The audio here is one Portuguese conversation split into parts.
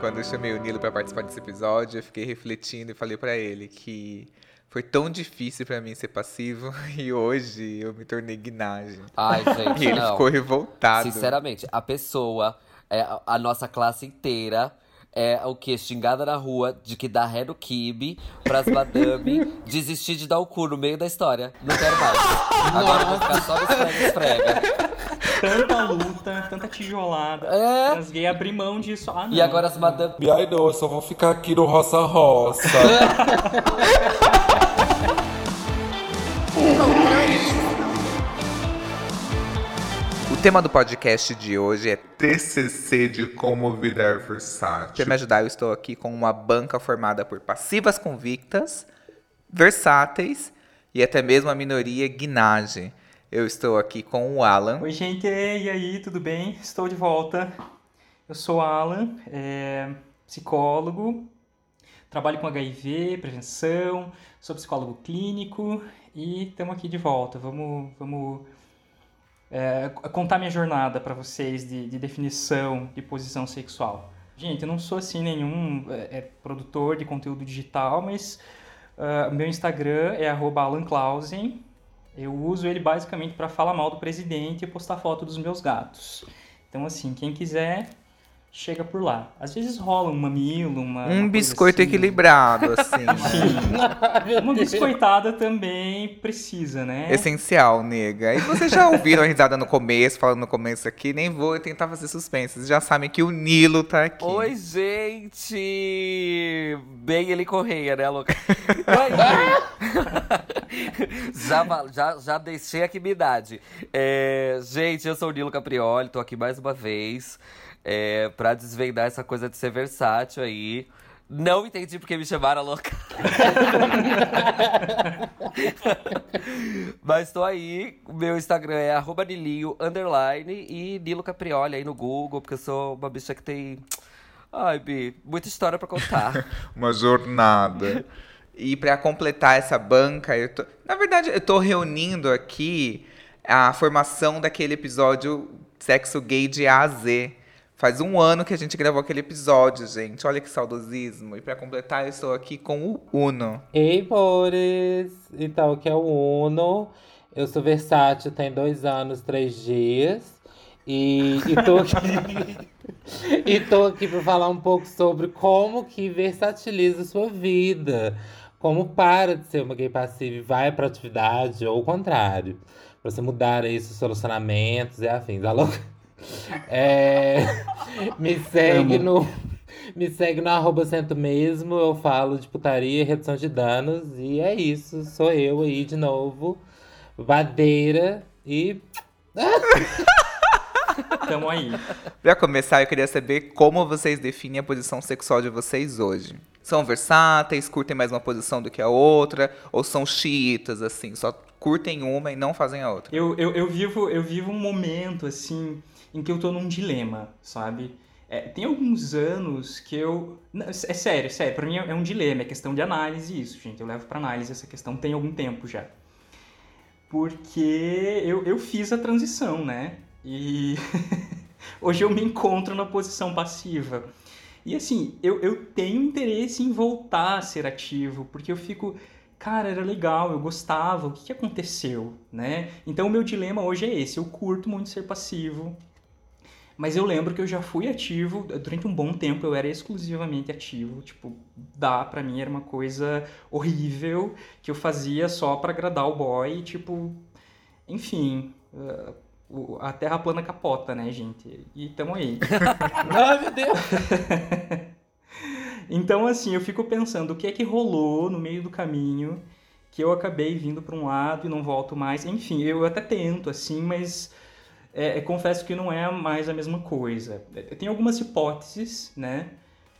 Quando eu chamei o Nilo para participar desse episódio, eu fiquei refletindo e falei para ele que foi tão difícil para mim ser passivo e hoje eu me tornei guinagem. Ai, gente, E ele não. ficou revoltado. Sinceramente, a pessoa, é, a- a nossa classe inteira, é o que? Xingada na rua de que dá ré no kibe pras madame desistir de dar o cu no meio da história. Não quero mais. Agora eu vou ficar só no esfrega, esfrega. Tanta luta, tanta tijolada. É. As gays abrir mão disso. Ah, não. E agora as madame. Ai não, eu só vou ficar aqui no Roça Roça. O tema do podcast de hoje é TCC de como virar versátil. Para me ajudar, eu estou aqui com uma banca formada por passivas convictas, versáteis e até mesmo a minoria guinagem. Eu estou aqui com o Alan. Oi, gente, e aí, tudo bem? Estou de volta. Eu sou Alan, é, psicólogo, trabalho com HIV, prevenção, sou psicólogo clínico e estamos aqui de volta. Vamos, vamos é, contar minha jornada para vocês de, de definição de posição sexual. Gente, eu não sou assim nenhum é, é, produtor de conteúdo digital, mas ah, meu Instagram é @alanclausen. Eu uso ele basicamente para falar mal do presidente e postar foto dos meus gatos. Então, assim, quem quiser, chega por lá. Às vezes rola um mamilo, uma. Um uma biscoito assim. equilibrado, assim. Uma biscoitada também precisa, né? Essencial, nega. E vocês já ouviram a risada no começo, falando no começo aqui, nem vou tentar fazer suspense. Vocês já sabem que o Nilo tá aqui. Oi, gente! Bem ele correia, né, louca? Oi. já, já, já deixei aqui minha idade. É, gente, eu sou o Nilo Caprioli, tô aqui mais uma vez é, pra desvendar essa coisa de ser versátil aí. Não entendi porque me chamaram louca. Mas tô aí, meu Instagram é arroba Nilinho, underline, e Nilo Caprioli aí no Google, porque eu sou uma bicha que tem... Ai, Bi, muita história pra contar. Uma jornada. E pra completar essa banca, eu tô... na verdade, eu tô reunindo aqui a formação daquele episódio Sexo Gay de A a Z. Faz um ano que a gente gravou aquele episódio, gente. Olha que saudosismo. E pra completar, eu estou aqui com o Uno. Ei, Boris! Então, aqui é o Uno. Eu sou versátil, tem dois anos, três dias. E, e tô aqui. e tô aqui pra falar um pouco sobre como que versatiliza a sua vida. Como para de ser uma gay passiva e vai pra atividade, ou o contrário. Pra você mudar aí seus relacionamentos e afins. Alô? É, me segue no. Me segue no arroba cento mesmo, eu falo de putaria e redução de danos. E é isso, sou eu aí de novo. Badeira e. Tamo aí. Pra começar, eu queria saber como vocês definem a posição sexual de vocês hoje. São versáteis, curtem mais uma posição do que a outra, ou são xiitas, assim, só curtem uma e não fazem a outra? Eu, eu, eu, vivo, eu vivo um momento, assim, em que eu tô num dilema, sabe? É, tem alguns anos que eu. Não, É sério, sério, pra mim é um dilema, é questão de análise isso, gente. Eu levo pra análise essa questão tem algum tempo já. Porque eu, eu fiz a transição, né? E hoje eu me encontro na posição passiva. E assim, eu, eu tenho interesse em voltar a ser ativo, porque eu fico, cara, era legal, eu gostava, o que, que aconteceu, né? Então o meu dilema hoje é esse, eu curto muito ser passivo, mas eu lembro que eu já fui ativo, durante um bom tempo eu era exclusivamente ativo, tipo, dá pra mim era uma coisa horrível, que eu fazia só pra agradar o boy, tipo, enfim, uh, o- a terra plana capota, né, gente? E tamo aí. Ai, meu Deus! Então, assim, eu fico pensando o que é que rolou no meio do caminho que eu acabei vindo para um lado e não volto mais. Enfim, eu até tento, assim, mas é, é, confesso que não é mais a mesma coisa. É, Tem algumas hipóteses, né?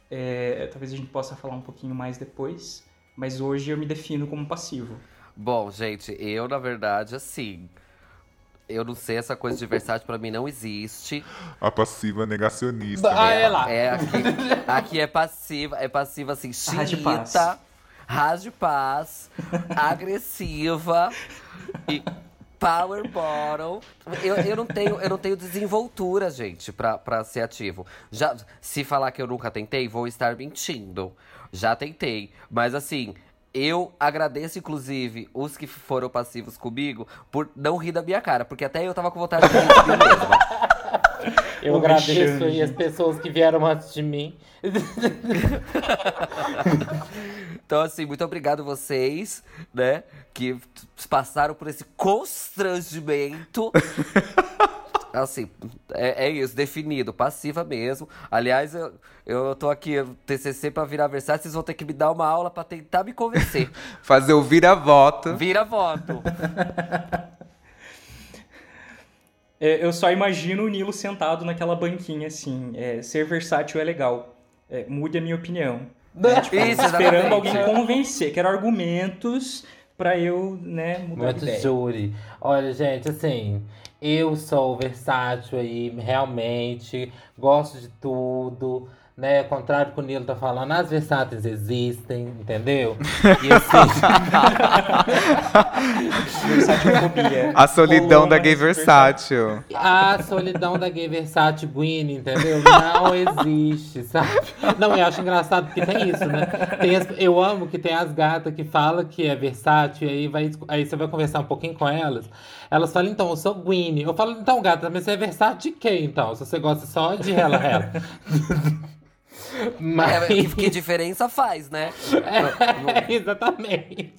É, talvez a gente possa falar um pouquinho mais depois, mas hoje eu me defino como passivo. Bom, gente, eu, na verdade, assim. Eu não sei, essa coisa de versátil pra mim não existe. A passiva negacionista. Ah, né? é lá. É, aqui, aqui é passiva, é passiva assim, xiita, ras de paz, agressiva e Power Bottom. Eu, eu, não tenho, eu não tenho desenvoltura, gente, pra, pra ser ativo. Já, se falar que eu nunca tentei, vou estar mentindo. Já tentei. Mas assim, eu agradeço, inclusive, os que foram passivos comigo por não rir da minha cara, porque até eu tava com vontade de rir de mim mesma. Eu O agradeço aí as pessoas que vieram antes de mim. Então, assim, muito obrigado vocês, né? Que passaram por esse constrangimento. Assim, é, é isso, definido, passiva mesmo. Aliás, eu, eu tô aqui, TCC pra virar versátil, vocês vão ter que me dar uma aula pra tentar me convencer. Fazer o vira-voto. Vira voto. É, eu só imagino o Nilo sentado naquela banquinha assim. é, ser versátil é legal. É, mude a minha opinião. É, tipo, Isso, esperando alguém convencer. Quero argumentos pra eu, né, mudar de Muito ideia. júri. Olha, gente, assim, eu sou versátil aí, realmente. Gosto de tudo. Né, ao contrário do que o Nilo tá falando, as versáteis existem, entendeu? E assim. A solidão da gay versátil. A solidão da gay versátil Gwynne, entendeu? Não existe, sabe? Não, eu acho engraçado porque tem isso, né? Tem as- eu amo que tem as gatas que falam que é versátil, e aí, vai, aí você vai conversar um pouquinho com elas. Elas falam, então, eu sou Gwynne. Eu falo, então, gata, mas você é versátil de quê, então? Se você gosta só de ela, ela. Mas. É, que, diferença faz, né? É, exatamente.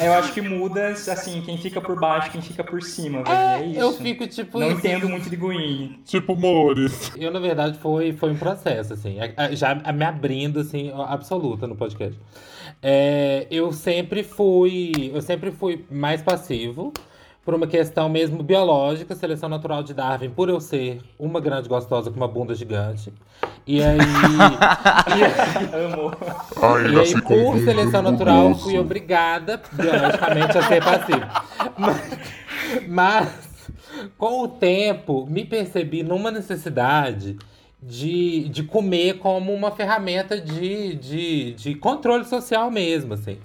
Eu acho que muda, assim, quem fica por baixo, quem fica por cima, velho. É, isso. Eu fico tipo. Não entendo muito de Gwyn. Tipo, Mores. Eu, na verdade, foi, foi um processo, assim. Já me abrindo, assim, absoluta no podcast. É, eu sempre fui. Eu sempre fui mais passivo. Por uma questão mesmo biológica, seleção natural de Darwin, por eu ser uma grande gostosa com uma bunda gigante. E aí. e, Amo. Ai, e aí, por seleção natural, fui obrigada, biologicamente, a ser passivo. Mas, mas, com o tempo, me percebi numa necessidade de, de comer como uma ferramenta de, de, de controle social mesmo, assim.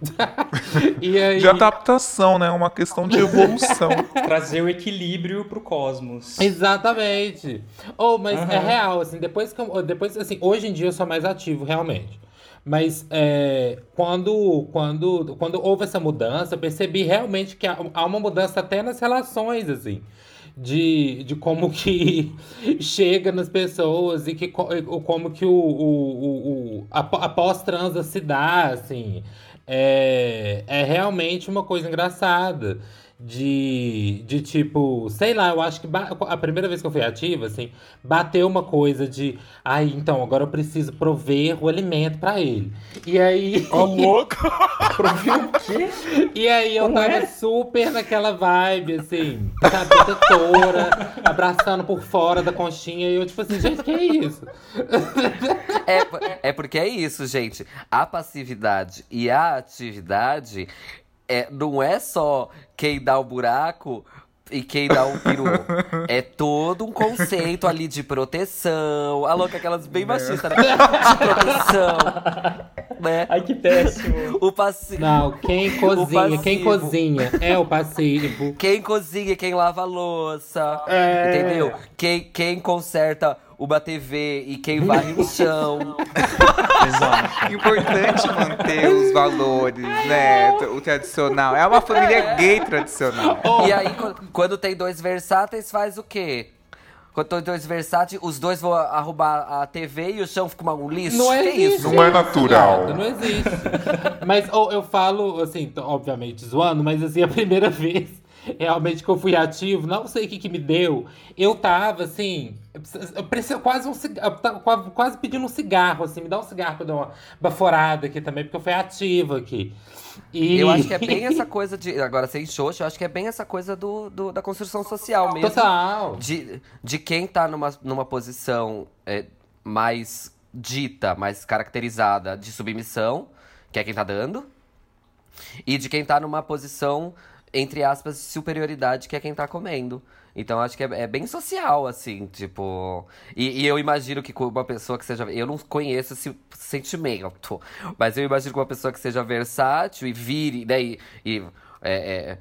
e aí, De adaptação, né? Uma questão de evolução. Trazer o equilíbrio pro cosmos. Exatamente. Ou, mas é Aham. real, assim, depois que eu, depois, assim, hoje em dia eu sou mais ativo, realmente. Mas é, quando, quando, quando houve essa mudança, eu percebi realmente que há, há uma mudança até nas relações, assim. De, de como que chega nas pessoas e que, como que o, o, o, a, a pós-transa se dá, assim. É, é realmente uma coisa engraçada. De, de tipo, sei lá, eu acho que a primeira vez que eu fui ativa, assim, bateu uma coisa de, ai, então, agora eu preciso prover o alimento pra ele. E aí, Ó, louca! e aí eu Como tava é? super naquela vibe, assim, sabe, protetora, abraçando por fora da conchinha, e eu, tipo assim, gente, que é isso? É, é porque é isso, gente. A passividade e a atividade é, não é só quem dá o buraco e quem dá o peru. É todo um conceito ali de proteção. A louca, aquelas bem machistas, né? De proteção. Né? Ai, que péssimo. O passivo. Não, quem cozinha, quem cozinha é o passivo. Quem cozinha, e quem lava a louça. É. Entendeu? Quem, quem conserta uma TV e quem varre o chão. Exato. Importante manter os valores, né? O tradicional. É uma família gay tradicional. E aí, qu- quando tem dois versáteis, faz o quê? Quando tem dois versáteis, os dois vão arrumar a TV e o chão fica um lixo? Não existe. isso? Não é natural. Não existe. Mas ou, eu falo, assim, obviamente zoando, mas assim, a primeira vez realmente que eu fui ativo, não sei o que que me deu. Eu tava assim, eu preciso- quase um eu quase pedindo um cigarro, assim, me dá um cigarro pra eu dar uma baforada aqui também, porque eu fui ativo aqui. E... Eu acho que é bem essa coisa de. Agora, sem xoxo, eu acho que é bem essa coisa do, do- da construção social mesmo. Total. De, de quem tá numa, numa posição é, mais dita, mais caracterizada de submissão, que é quem tá dando, e de quem tá numa posição, entre aspas, de superioridade, que é quem tá comendo. Então acho que é, é bem social, assim, tipo. E, e eu imagino que uma pessoa que seja. Eu não conheço esse sentimento, mas eu imagino que uma pessoa que seja versátil e vire, né? E, e, é, é,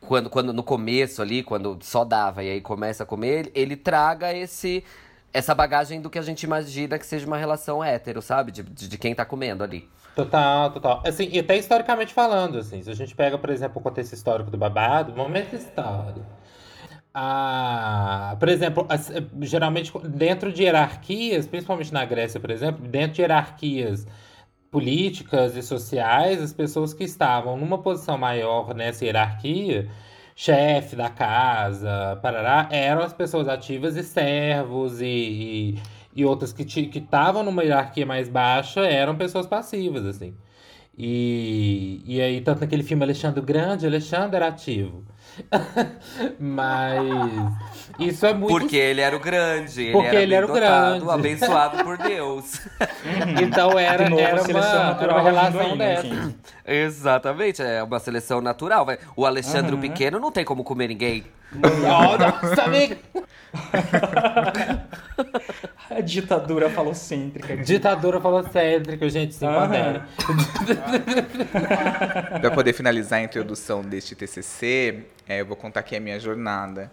quando, quando no começo ali, quando só dava e aí começa a comer, ele, ele traga esse essa bagagem do que a gente imagina que seja uma relação hétero, sabe? De, de, de quem tá comendo ali. Total, total. Assim, e até historicamente falando, assim, se a gente pega, por exemplo, o contexto histórico do babado, momento histórico. Ah, por exemplo, as- geralmente dentro de hierarquias, principalmente na Grécia, por exemplo, dentro de hierarquias políticas e sociais, as pessoas que estavam numa posição maior nessa hierarquia, chefe da casa, parará, eram as pessoas ativas e servos e, e, e outras que estavam numa hierarquia mais baixa eram pessoas passivas, assim. E, e aí, tanto naquele filme Alexandre Grande, Alexandre era ativo. Mas isso é muito Porque ele era o grande, ele Porque era, ele bem era o dotado, grande. abençoado por Deus. Então era, De novo, era, a seleção uma, era natural uma relação aí, né, dessa. gente? Exatamente, é uma seleção natural. vai. O Alexandre o Uhum. Pequeno não tem como comer ninguém. Oh, nossa, amiga! A ditadura falocêntrica. aqui. Ditadura falocêntrica, gente, se empodera. Para poder finalizar a introdução deste TCC, é, eu vou contar aqui a minha jornada.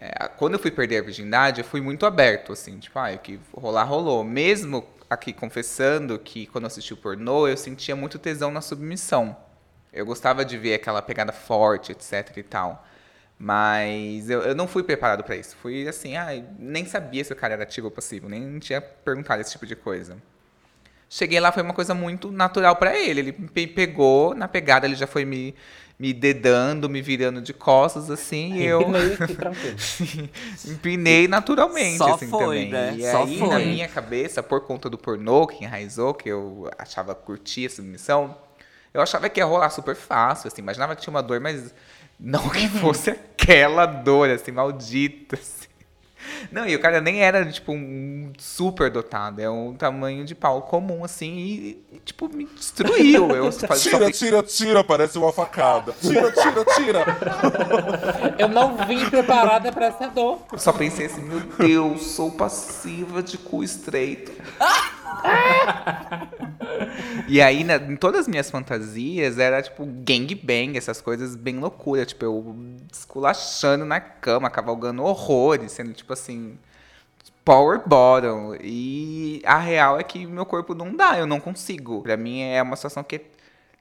É, quando eu fui perder a virgindade, eu fui muito aberto, assim, tipo, ah, o que rolar, rolou. Mesmo aqui confessando que quando eu assisti o pornô, eu sentia muito tesão na submissão. Eu gostava de ver aquela pegada forte, etc e tal. Mas eu, eu não fui preparado para isso. Fui assim, ah, nem sabia se o cara era ativo ou passivo, nem tinha perguntado esse tipo de coisa. Cheguei lá, foi uma coisa muito natural pra ele. Ele me pe- pegou, na pegada ele já foi me, me dedando, me virando de costas, assim, e eu Empinei aqui, tranquilo. empinei naturalmente, Só assim, foi, também. né? E Só aí, foi. na minha cabeça, por conta do pornô que enraizou, que eu achava curtir a submissão, eu achava que ia rolar super fácil, assim, imaginava que tinha uma dor, mas não que fosse aquela dor, assim, maldita, assim. Não, e o cara nem era, tipo, um super dotado. É um tamanho de pau comum, assim, e, e, tipo, me destruiu. Eu só, só Tira, tira, tira, parece uma facada. Tira, tira, tira. Eu não vim preparada pra essa dor. só pensei assim, meu Deus, sou passiva de cu estreito. e aí, na- em todas as minhas fantasias, era tipo gangbang, essas coisas bem loucura. Tipo, eu esculachando na cama, cavalgando horrores, sendo tipo assim, power bottom. E a real é que meu corpo não dá, eu não consigo. Pra mim é uma situação que é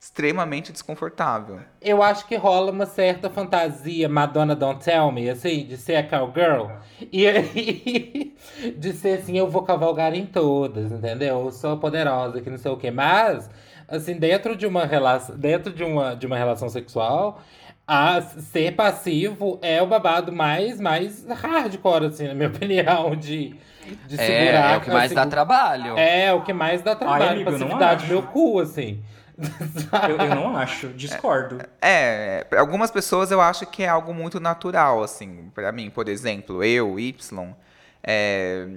extremamente desconfortável. Eu acho que rola uma certa fantasia Madonna Don't Tell Me, assim, de ser a cowgirl. E aí, de ser assim, eu vou cavalgar em todas, entendeu? Eu sou poderosa, que não sei o quê. Mas, assim, dentro de uma relação, dentro de uma, de uma relação sexual, a ser passivo é o babado mais, mais hardcore, assim, na minha opinião, de, de É, segurar. é o que mais assim, dá trabalho. É, o que mais dá trabalho, amigo, eu não passividade, meu cu, assim. Eu, eu não acho, discordo. É, para algumas pessoas eu acho que é algo muito natural, assim. Pra mim, por exemplo, eu, Y, é,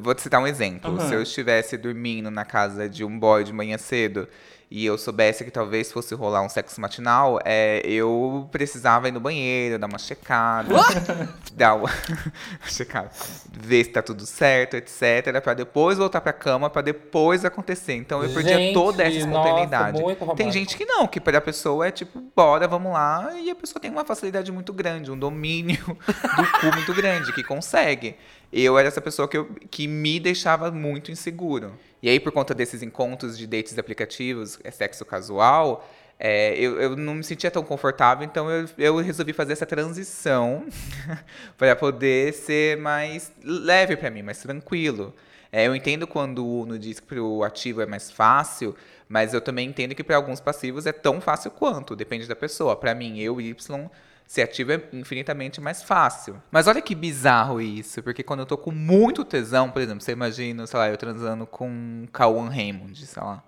vou te citar um exemplo. Aham. Se eu estivesse dormindo na casa de um boy de manhã cedo e eu soubesse que talvez fosse rolar um sexo matinal, é, eu precisava ir no banheiro, dar uma checada, dar uma checada, ver se tá tudo certo, etc, Pra depois voltar pra cama, pra depois acontecer. Então eu perdia Gente, toda essa nossa, espontaneidade. muito Tem gente que não, que pra pessoa é tipo, bora, vamos lá, e a pessoa tem uma facilidade muito grande, um domínio do cu muito grande, que consegue. Eu era essa pessoa que, eu, que me deixava muito inseguro. E aí, por conta desses encontros de dates aplicativos, é sexo casual, é, eu, eu não me sentia tão confortável, então eu, eu resolvi fazer essa transição para poder ser mais leve para mim, mais tranquilo. É, eu entendo quando o Uno diz que para o ativo é mais fácil, mas eu também entendo que para alguns passivos é tão fácil quanto, depende da pessoa. Para mim, eu, Y, ser ativo é infinitamente mais fácil. Mas olha que bizarro isso, porque quando eu tô com muito tesão, por exemplo, você imagina, sei lá, eu transando com Kawan Raymond, sei lá.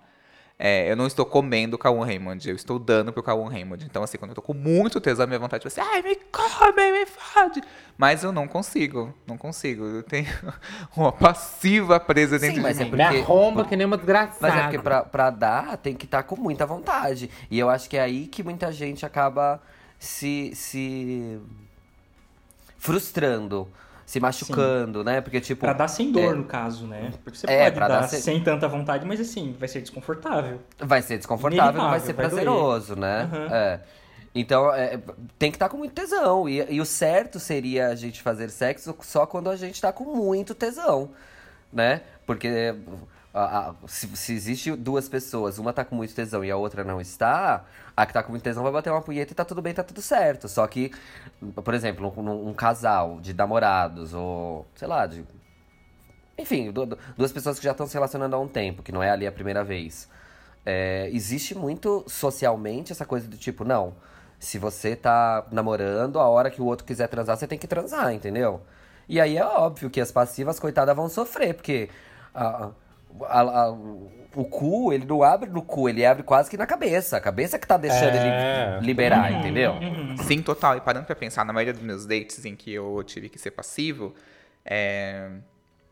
É, eu não estou comendo o Kawan Raymond, eu estou dando pro Kawan Raymond. Então, assim, quando eu tô com muito tesão, minha vontade é tipo assim, ai, me come, me fode. Mas eu não consigo, não consigo. Eu tenho uma passiva presa dentro Sim, mas de é mim. porque- Me arromba que nem uma desgraçada. Mas é porque pra, pra dar, tem que estar com muita vontade. E eu acho que é aí que muita gente acaba se, se frustrando, se machucando, né? Porque, tipo. Pra dar sem dor, é. no caso, né? Porque você É, pode dar, dar sem- sem tanta vontade, mas assim, vai ser desconfortável. Vai ser desconfortável, não vai ser vai doer. prazeroso, né? Aham. É. Então, é, tem que estar com muito tesão. E, e o certo seria a gente fazer sexo só quando a gente tá com muito tesão, né? Porque a- se, se existe duas pessoas, uma tá com muito tesão e a outra não está, a que tá com muito tesão vai bater uma punheta e tá tudo bem, tá tudo certo. Só que, por exemplo, um, um casal de namorados ou, sei lá, de enfim, du- du- duas pessoas que já estão se relacionando há um tempo, que não é ali a primeira vez. É, existe muito socialmente essa coisa do tipo, não, se você tá namorando, a hora que o outro quiser transar, você tem que transar, entendeu? E aí é óbvio que as passivas, coitadas, vão sofrer, porque a- a- a- o cu, ele não abre no cu, ele abre quase que na cabeça. A cabeça que tá deixando É. ele liberar, entendeu? Uhum. Sim, total. E parando pra pensar, na maioria dos meus dates em que eu tive que ser passivo, é,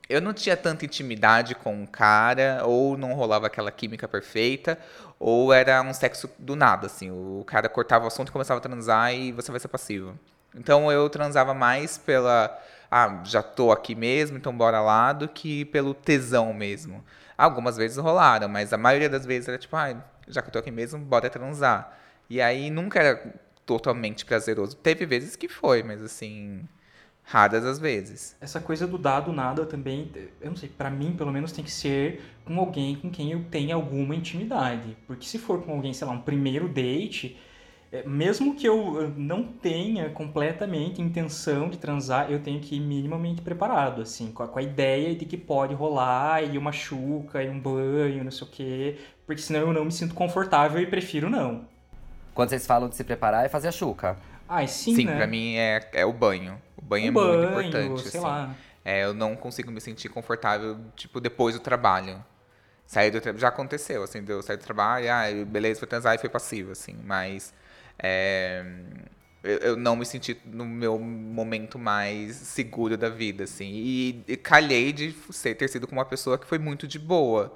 eu não tinha tanta intimidade com o cara, ou não rolava aquela química perfeita, ou era um sexo do nada, assim. O cara cortava o assunto e começava a transar e você vai ser passivo. Então eu transava mais pela. Ah, já tô aqui mesmo, então bora lá, do que pelo tesão mesmo. Algumas vezes rolaram, mas a maioria das vezes era tipo, ah, já que eu tô aqui mesmo, bora transar. E aí nunca era totalmente prazeroso. Teve vezes que foi, mas assim, raras as vezes. Essa coisa do dado nada também, eu não sei, pra mim pelo menos tem que ser com alguém com quem eu tenha alguma intimidade. Porque se for com alguém, sei lá, um primeiro date, mesmo que eu não tenha completamente intenção de transar, eu tenho que ir minimamente preparado, assim, com a, com a ideia de que pode rolar e uma chuca e um banho, não sei o quê, porque senão eu não me sinto confortável e prefiro não. Quando vocês falam de se preparar, é fazer a chuca. Ai, sim, Sim, né? pra mim é, é o banho. O banho um é banho, muito importante. sei assim. lá. É, eu não consigo me sentir confortável, tipo, depois do trabalho. Sair do tra... Já aconteceu, assim, de eu sair do trabalho, ah, beleza, foi transar e foi passivo, assim, mas é, eu, eu não me senti no meu momento mais seguro da vida, assim. E, e calhei de ser, ter sido com uma pessoa que foi muito de boa.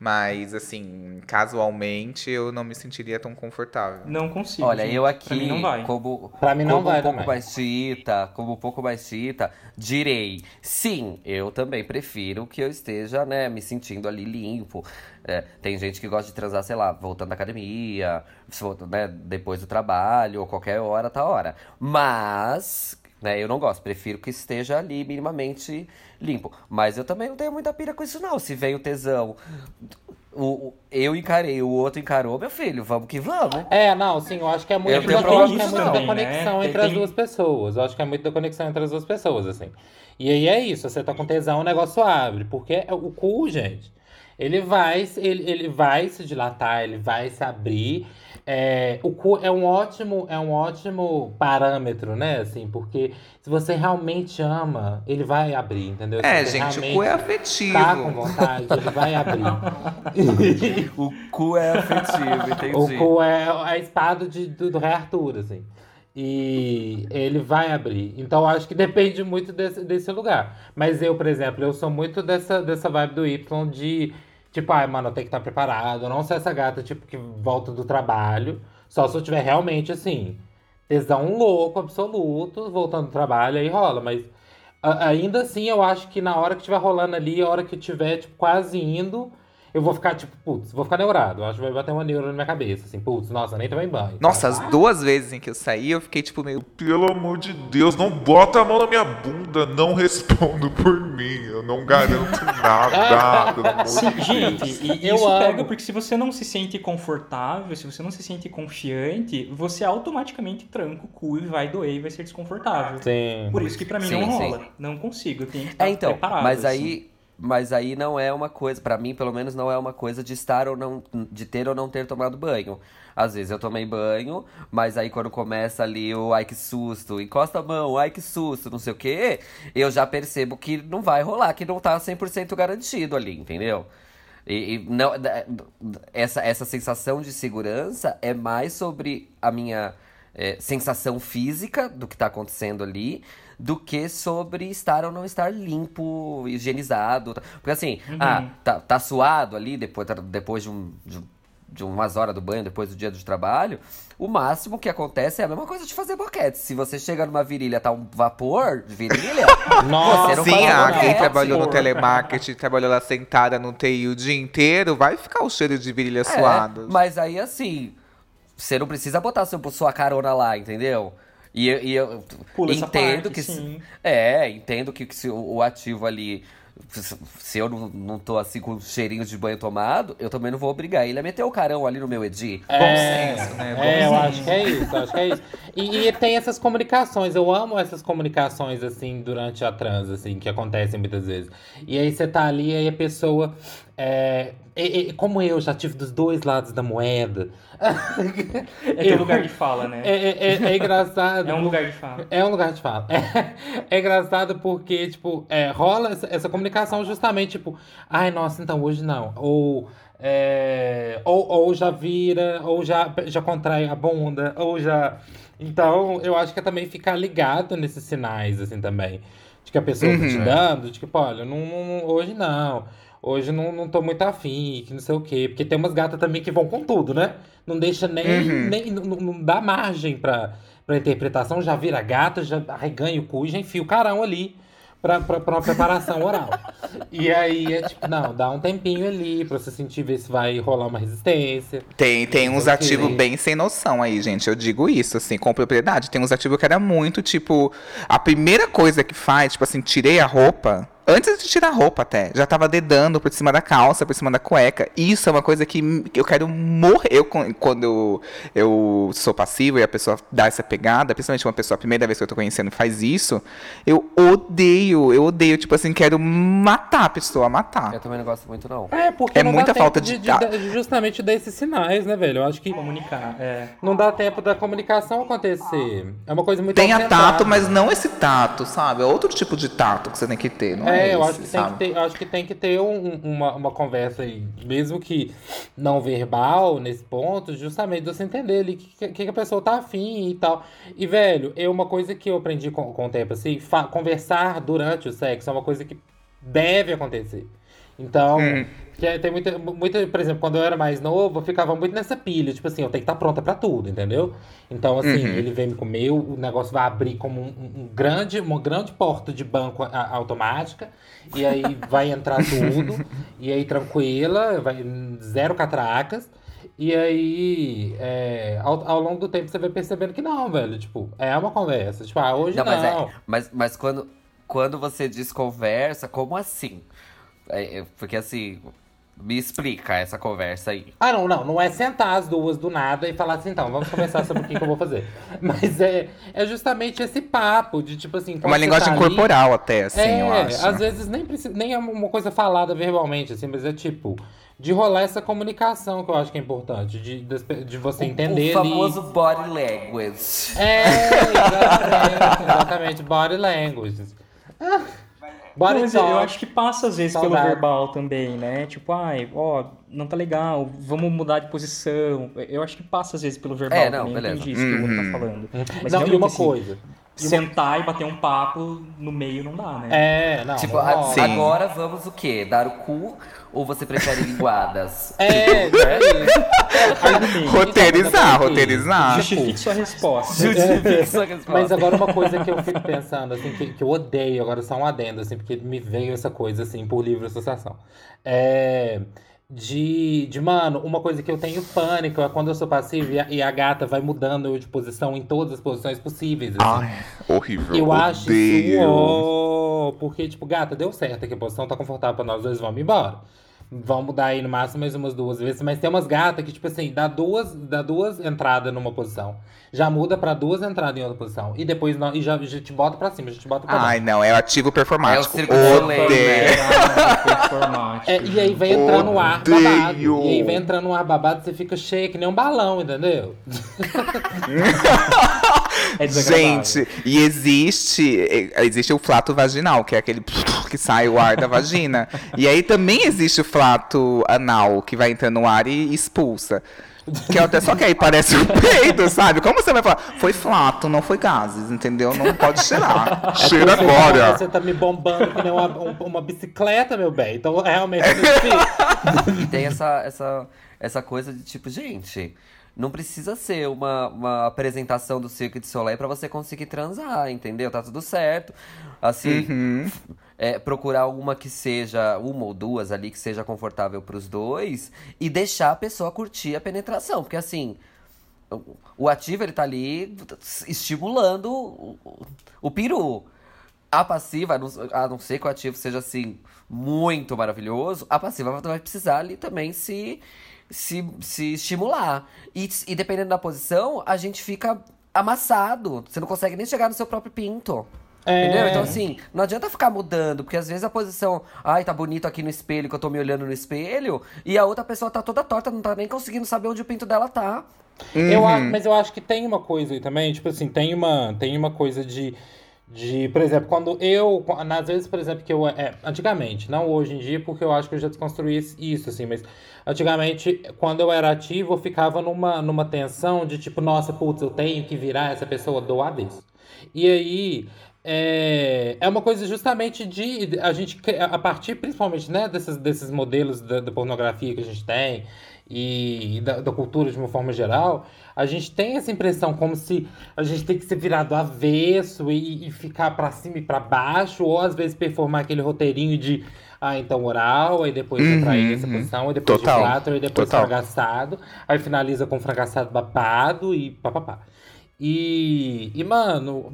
Mas, assim, casualmente eu não me sentiria tão confortável. Não consigo. Olha, gente. eu Pra aqui, mim não vai. como, Pra mim não como vai um pouco também. mais chita, como um pouco mais chita, direi, sim, eu também prefiro que eu esteja, né, me sentindo ali limpo. É, tem gente que gosta de transar, sei lá, voltando da academia, né, depois do trabalho, ou qualquer hora, tá hora. Mas, né, eu não gosto, prefiro que esteja ali minimamente limpo. Mas eu também não tenho muita pira com isso, não. Se vem o tesão, o, o- eu encarei, o outro encarou, meu filho, vamos que vamos. É, não, sim, eu acho que é muito, Eu tenho eu acho que é com muito isso da também, conexão né? entre Tem- as duas pessoas. Eu acho que é muito da conexão entre as duas pessoas, assim. E aí é isso, você tá com tesão, o negócio abre. Porque é o cu, gente, ele vai, ele, ele vai se dilatar, ele vai se abrir. É, o cu é um ótimo, é um ótimo parâmetro, né? Assim, porque se você realmente ama, ele vai abrir, entendeu? Se É, gente, o cu é afetivo. Tá com vontade, ele vai abrir. O cu é afetivo, entendi. O cu é a espada de, do, do Rei Arthur, assim. E ele vai abrir. Então acho que depende muito desse, desse lugar. Mas eu, por exemplo, eu sou muito dessa, dessa vibe do Y de tipo, ai, mano, eu tenho que estar preparado. Eu não sou essa gata, tipo, que volta do trabalho. Só se eu tiver realmente assim, tesão louco, absoluto, voltando do trabalho, aí rola. Mas ainda assim, eu acho que na hora que estiver rolando ali, a hora que eu tiver, tipo, quase indo, eu vou ficar, tipo, putz, vou ficar neurado. Eu acho que vai bater uma neura na minha cabeça, assim, putz, nossa, nem tomei banho. Nossa, as duas vezes em que eu saí, eu fiquei, tipo, meio. Pelo amor de Deus, não bota a mão na minha bunda, não respondo por mim, eu não garanto nada, Sim, gente, e Eu isso amo. pega porque se você não se sente confortável, se você não se sente confiante, você automaticamente tranca o cu e vai doer e vai ser desconfortável. Sim. Por isso que pra mim Sim, não sim. rola. Não consigo, eu tenho que estar É, então, preparado. mas assim. aí, mas aí não é uma coisa, pra mim, pelo menos, não é uma coisa de estar ou não, de ter ou não ter tomado banho. Às vezes eu tomei banho, mas aí quando começa ali o ai que susto, encosta a mão, ai que susto, não sei o quê, eu já percebo que não vai rolar, que não tá 100% garantido ali, entendeu? E, e não, essa, essa sensação de segurança é mais sobre a minha é, sensação física do que tá acontecendo ali do que sobre estar ou não estar limpo, higienizado. Porque assim, ah, tá, tá suado ali depois, tá- depois de, um, de, de umas horas do banho, depois do dia do trabalho, o máximo que acontece é a mesma coisa de fazer boquete. Se você chega numa virilha, tá um vapor de virilha, Nossa, você não Sim, quem trabalhou no telemarketing, trabalhou lá sentada no TI o dia inteiro, vai ficar o cheiro de virilha É, suado. mas aí assim, você não precisa botar seu, sua carona lá, entendeu? E, eu- e eu Pula essa entendo parte, que. sim. É, entendo que, que se o, o ativo ali. Se eu não, não tô assim com cheirinho de banho tomado, eu também não vou obrigar ele a meter o carão ali no meu Edi. É, senso, né? Bom É, eu senso. acho que é isso, eu acho que é isso. E, e tem essas comunicações, eu amo essas comunicações, assim, durante a trans, assim, que acontecem muitas vezes. E aí você tá ali, aí a pessoa. É, e- e- como eu já tive dos dois lados da moeda. É teu lugar de fala, né? É, é- é- é engraçado. É um lugar de fala. É um lugar de fala. É, é engraçado porque, tipo, é, rola essa, essa comunicação justamente, tipo, ai, nossa, então hoje não. Ou, é, ou, ou já vira, ou já, já contrai a bunda, ou já. Então, eu acho que é também ficar ligado nesses sinais, assim, também. De que a pessoa tá te dando, de que, pô, olha, não, não- hoje não. Hoje não, não tô muito afim, que não sei o quê. Porque tem umas gatas também que vão com tudo, né? Não deixa nem. nem não, não dá margem pra, pra interpretação, já vira gata, já arreganha o cu e já enfia o carão ali pra, pra, pra uma preparação oral. E aí é tipo, não, dá um tempinho ali pra você sentir, ver se vai rolar uma resistência. Tem, tem uns ativos bem sem noção aí, gente. Eu digo isso, assim, com propriedade. Tem uns ativos que era muito, tipo, a primeira coisa que faz, tipo assim, tirei a roupa. Antes de tirar a roupa até, já tava dedando por cima da calça, por cima da cueca. Isso é uma coisa que eu quero morrer. Eu, quando eu, sou passivo e a pessoa dá essa pegada, principalmente uma pessoa, a primeira vez que eu tô conhecendo, faz isso, eu odeio, eu odeio, tipo assim, quero matar a pessoa, matar. Eu também não gosto muito, não. É, porque É não muita dá falta tempo de de, de- justamente desses sinais, né, velho? Eu acho que Comunicar, é. não dá tempo da comunicação acontecer. É uma coisa muito Tenha aumentada. tato, mas não esse tato, sabe? É outro tipo de tato que você tem que ter, não é? É, eu acho que, tem que sabe? ter, eu acho que tem que ter um- uma, uma conversa aí, mesmo que não verbal, nesse ponto, justamente de você entender ali o que, que, a pessoa tá afim e tal. E, velho, é uma coisa que eu aprendi com, com o tempo, assim, conversar durante o sexo é uma coisa que deve acontecer. Então, Hum. que tem muita, muita, por exemplo, quando eu era mais novo, eu ficava muito nessa pilha, tipo assim, eu tenho que estar pronta pra tudo, entendeu? Então, assim, Uhum. ele vem me comer, o negócio vai abrir como um- um grande, uma grande porta de banco a- automática, e aí vai entrar tudo, e aí tranquila, vai, zero catracas. E aí, é, ao, ao longo do tempo, você vai percebendo que não, velho. Tipo, é uma conversa. Tipo, ah, hoje não. Não, mas é. Mas, mas quando, quando você diz conversa, como assim? É, é, porque assim, me explica essa conversa aí. Ah, não, não. Não é sentar as duas do nada e falar assim, então, vamos conversar sobre o que, que eu vou fazer. Mas é, é justamente esse papo de, tipo assim. É uma você linguagem tá ali- corporal até, assim, é, eu acho. às vezes nem, precisa, nem é uma coisa falada verbalmente, assim, mas é tipo, de rolar essa comunicação que eu acho que é importante, de, pe- de você entender o ali. famoso body language. É, exatamente, exatamente, body language. Ah, Body mas eu talk. acho que passa às vezes pelo Saudade. verbal também, né? Tipo, ai, ó, não tá legal, vamos mudar de posição. Eu acho que passa às vezes pelo verbal É, não, também, beleza. entendi isso que o Bruno Uhum. tá falando. Mas Não, e uma assim, coisa. Sentar e bater um papo no meio não dá, né? É, não. Tipo, não a- rola. Sim. agora vamos o quê? Dar o cu ou você prefere linguadas? É, é. Argumente. Roteirizar, roteirizar. Justifique sua resposta. Justifique sua resposta. Mas agora uma coisa que eu fico pensando, assim, que, que eu odeio, agora só um adendo, assim, porque me veio essa coisa, assim, por livre associação. É. De, de, mano, uma coisa que eu tenho pânico é quando eu sou passivo e a, e a gata vai mudando eu de posição em todas as posições possíveis. Assim. Ai, Horrível. eu acho isso porque, tipo, gata, deu certo aqui, a posição tá confortável pra nós dois, vamos embora. Vamos mudar aí no máximo mais umas duas vezes. Mas tem umas gatas que, tipo assim, dá duas, dá duas entradas numa posição. Já muda pra duas entradas em outra posição. E depois não, e já, já te bota pra cima, já te bota pra baixo. Ai, não, é o ativo performático. É o circo Odeio. Performático. É, e aí vem entrando um ar babado. E aí vem entrando um ar babado, você fica cheio, que nem um balão, entendeu? É desagradável. Gente, e existe, existe o flato vaginal, que é aquele que sai o ar da vagina. E aí também existe o flato anal, que vai entrando no ar e expulsa. Que é até só que aí parece um peido, sabe? Como você vai falar? Foi flato, não foi gases, entendeu? Não pode cheirar. Cheira Você agora. tá- Você tá me bombando que nem uma, um- uma bicicleta, meu bem. Então, realmente, eu fico- E tem essa, essa, essa coisa de tipo, gente, não precisa ser uma, uma apresentação do Cirque de Soleil pra você conseguir transar, entendeu? Tá tudo certo. Assim, Uhum. é, procurar uma que seja, uma ou duas ali, que seja confortável pros dois e deixar a pessoa curtir a penetração. Porque assim. O ativo, ele tá ali estimulando o, o, o peru. A passiva, a não, a não ser que o ativo seja assim, muito maravilhoso, a passiva vai precisar ali também se, se, se estimular. E, e dependendo da posição, a gente fica amassado. Você não consegue nem chegar no seu próprio pinto. É. Entendeu? Então, assim, não adianta ficar mudando, porque às vezes a posição, ai, tá bonito aqui no espelho, que eu tô me olhando no espelho, e a outra pessoa tá toda torta, não tá nem conseguindo saber onde o pinto dela tá. Eu, Uhum. mas eu acho que tem uma coisa aí também, tipo assim, tem uma, tem uma coisa de, de, por exemplo, quando eu, às vezes, por exemplo, que eu, é, antigamente, não hoje em dia, porque eu acho que eu já desconstruí isso, assim, mas antigamente, quando eu era ativo, eu ficava numa, numa tensão de tipo, nossa, putz, eu tenho que virar essa pessoa do avesso. E aí, é, é uma coisa justamente de a gente, a partir principalmente né, desses, desses modelos da, da pornografia que a gente tem e da, da cultura de uma forma geral, a gente tem essa impressão como se a gente tem que ser virado avesso e, e ficar pra cima e pra baixo, ou às vezes performar aquele roteirinho de ah, então oral, aí depois Uhum, aí essa uhum. posição, aí depois Total, de quatro, aí depois total. fragaçado, aí finaliza com fragaçado babado e papapá. E, e, mano,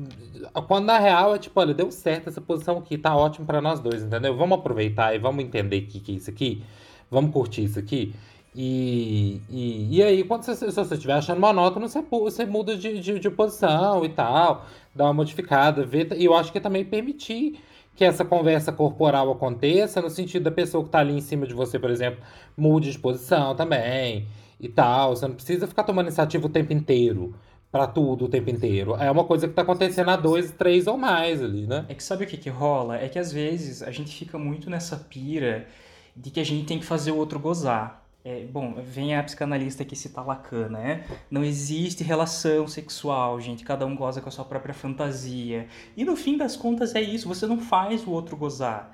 quando na real é tipo, olha, deu certo essa posição aqui, tá ótimo pra nós dois, entendeu? Vamos aproveitar e vamos entender o que, que é isso aqui, vamos curtir isso aqui. E, e, e aí, quando você, se você estiver achando monótono, você, você muda de, de, de posição e tal, dá uma modificada, vê, e eu acho que também permitir que essa conversa corporal aconteça, no sentido da pessoa que tá ali em cima de você, por exemplo, mude de posição também e tal. Você não precisa ficar tomando iniciativa o tempo inteiro, pra tudo o tempo inteiro. É uma coisa que tá acontecendo a dois, três ou mais ali, né? É que sabe o que que rola? É que às vezes a gente fica muito nessa pira de que a gente tem que fazer o outro gozar. É, bom, vem a psicanalista aqui citar Lacan, né? Não existe relação sexual, gente. Cada um goza com a sua própria fantasia. E no fim das contas é isso, você não faz o outro gozar.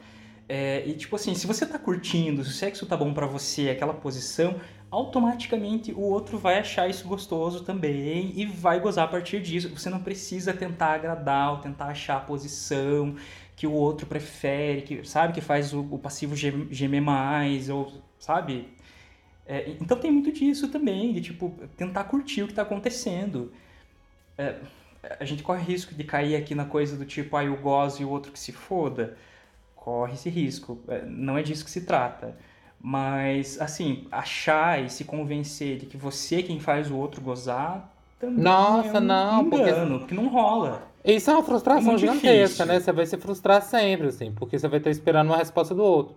É, e tipo assim, se você tá curtindo, se o sexo tá bom pra você, aquela posição, automaticamente o outro vai achar isso gostoso também e vai gozar a partir disso. Você não precisa tentar agradar ou tentar achar a posição que o outro prefere, que sabe que faz o, o passivo gem- gemer mais ou sabe? É, então tem muito disso também, de tipo tentar curtir o que tá acontecendo. É, a gente corre risco de cair aqui na coisa do tipo, ah, eu gozo e o outro que se foda. Corre esse risco. É, Não é disso que se trata. Mas, assim, achar e se convencer de que você é quem faz o outro gozar também Nossa, é um não, engano, porque não rola. Isso é uma frustração É gigantesca, difícil. né? Você vai se frustrar sempre, assim, porque você vai estar esperando uma resposta do outro.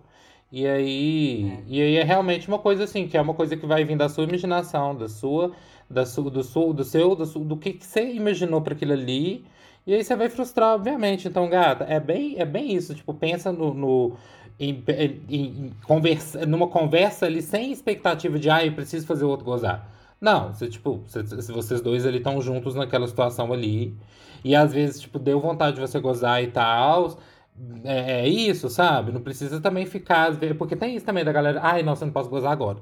E aí, e aí é realmente uma coisa assim, que é uma coisa que vai vir da sua imaginação, da sua, da sua, do, seu, do seu, do, su- do que, você imaginou para aquilo ali. E aí você vai frustrar, obviamente. Então, gata, é bem, é bem isso. Tipo, pensa no, no em, em- conversa, numa conversa ali sem expectativa de, ah, eu preciso fazer o outro gozar. Não, você, tipo, se, se vocês dois ali estão juntos naquela situação ali. E às vezes, tipo, deu vontade de você gozar e tal. É, é isso, sabe? Não precisa também ficar. Porque tem isso também da galera. Ai, você não pode gozar agora.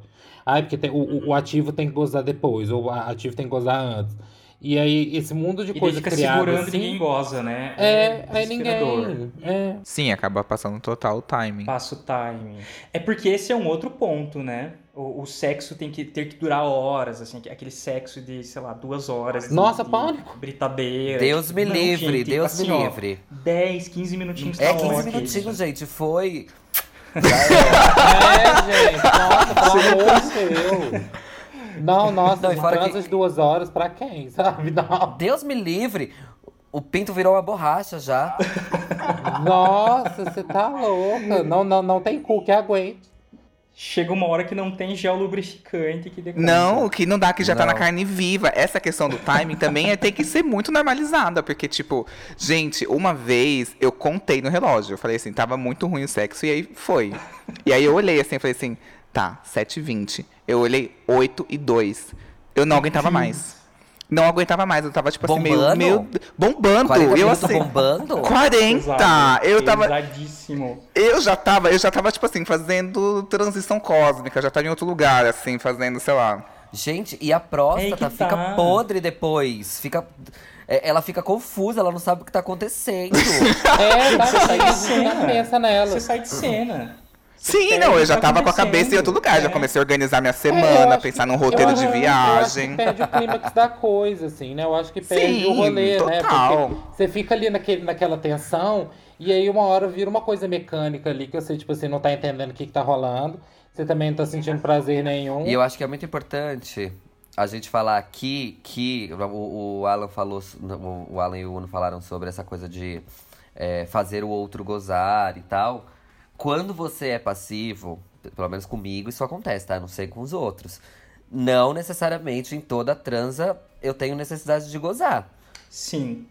Ai, porque tem, o- o ativo tem que gozar depois, ou o ativo tem que gozar antes. E aí, esse mundo de E daí coisa fica segurando e assim, ninguém goza, né? É, aí desesperador. ninguém. É. Sim, acaba passando total o timing. Passa o timing. É porque esse é um outro ponto, né? O, o sexo tem que ter que durar horas, assim, aquele sexo de, sei lá, duas horas. de- Nossa, de pânico. Britadeira. Deus tipo, me não, livre, gente, Deus assim, me ó, livre. 10, 15 minutinhos É tá 15 ótimo. minutinhos, gente. Foi. É, gente, nossa, pelo amor de Deus. Não, nossa, Não, e fora transa que- duas horas pra quem, sabe? Não. Deus me livre. O pinto virou uma borracha já. Nossa, você tá louca. Não, não, não tem cu que aguente. Chega uma hora que não tem gel lubrificante que dê. Não, o que não dá que já tá na Não. carne viva. Essa questão do timing também é, tem que ser muito normalizada. Porque, tipo, gente, uma vez eu contei no relógio. Eu falei assim, tava muito ruim o sexo, e aí foi. E aí eu olhei assim, eu falei assim, tá, 7h20. Eu olhei 8 e 2. Eu não aguentava mais. Não aguentava mais, eu tava tipo assim, meio. Bombando? meio bombando. 40 Eu assim. bombando? 40! Pesado, Eu tava. Pesadíssimo. Eu já tava, eu já tava, tipo assim, fazendo transição cósmica, já tava em outro lugar, assim, fazendo, sei lá. Gente, e a próstata que fica tá. podre depois. Fica. é, Ela fica confusa, ela não sabe o que tá acontecendo. É, Você sai tá de cena. pensa nela. Você sai de cena. Sim, não, eu que já tá tava com a cabeça em outro lugar. Já É. comecei a organizar minha É, semana, acho pensar num roteiro de eu acho viagem. que perde o clímax da coisa, assim, né? Eu acho que perde Sim, o rolê, né? total. Porque você fica ali naquele, naquela tensão e aí uma hora vira uma coisa mecânica ali que você, tipo assim, não tá entendendo o que, que tá rolando. Você também não tá sentindo prazer nenhum. E eu acho que é muito importante a gente falar aqui que o, o Alan falou, o Alan e o Uno falaram sobre essa coisa de é, fazer o outro gozar e tal. Quando você é passivo, pelo menos comigo isso acontece, tá? Não sei com os outros. Não necessariamente em toda transa eu tenho necessidade de gozar. Sim.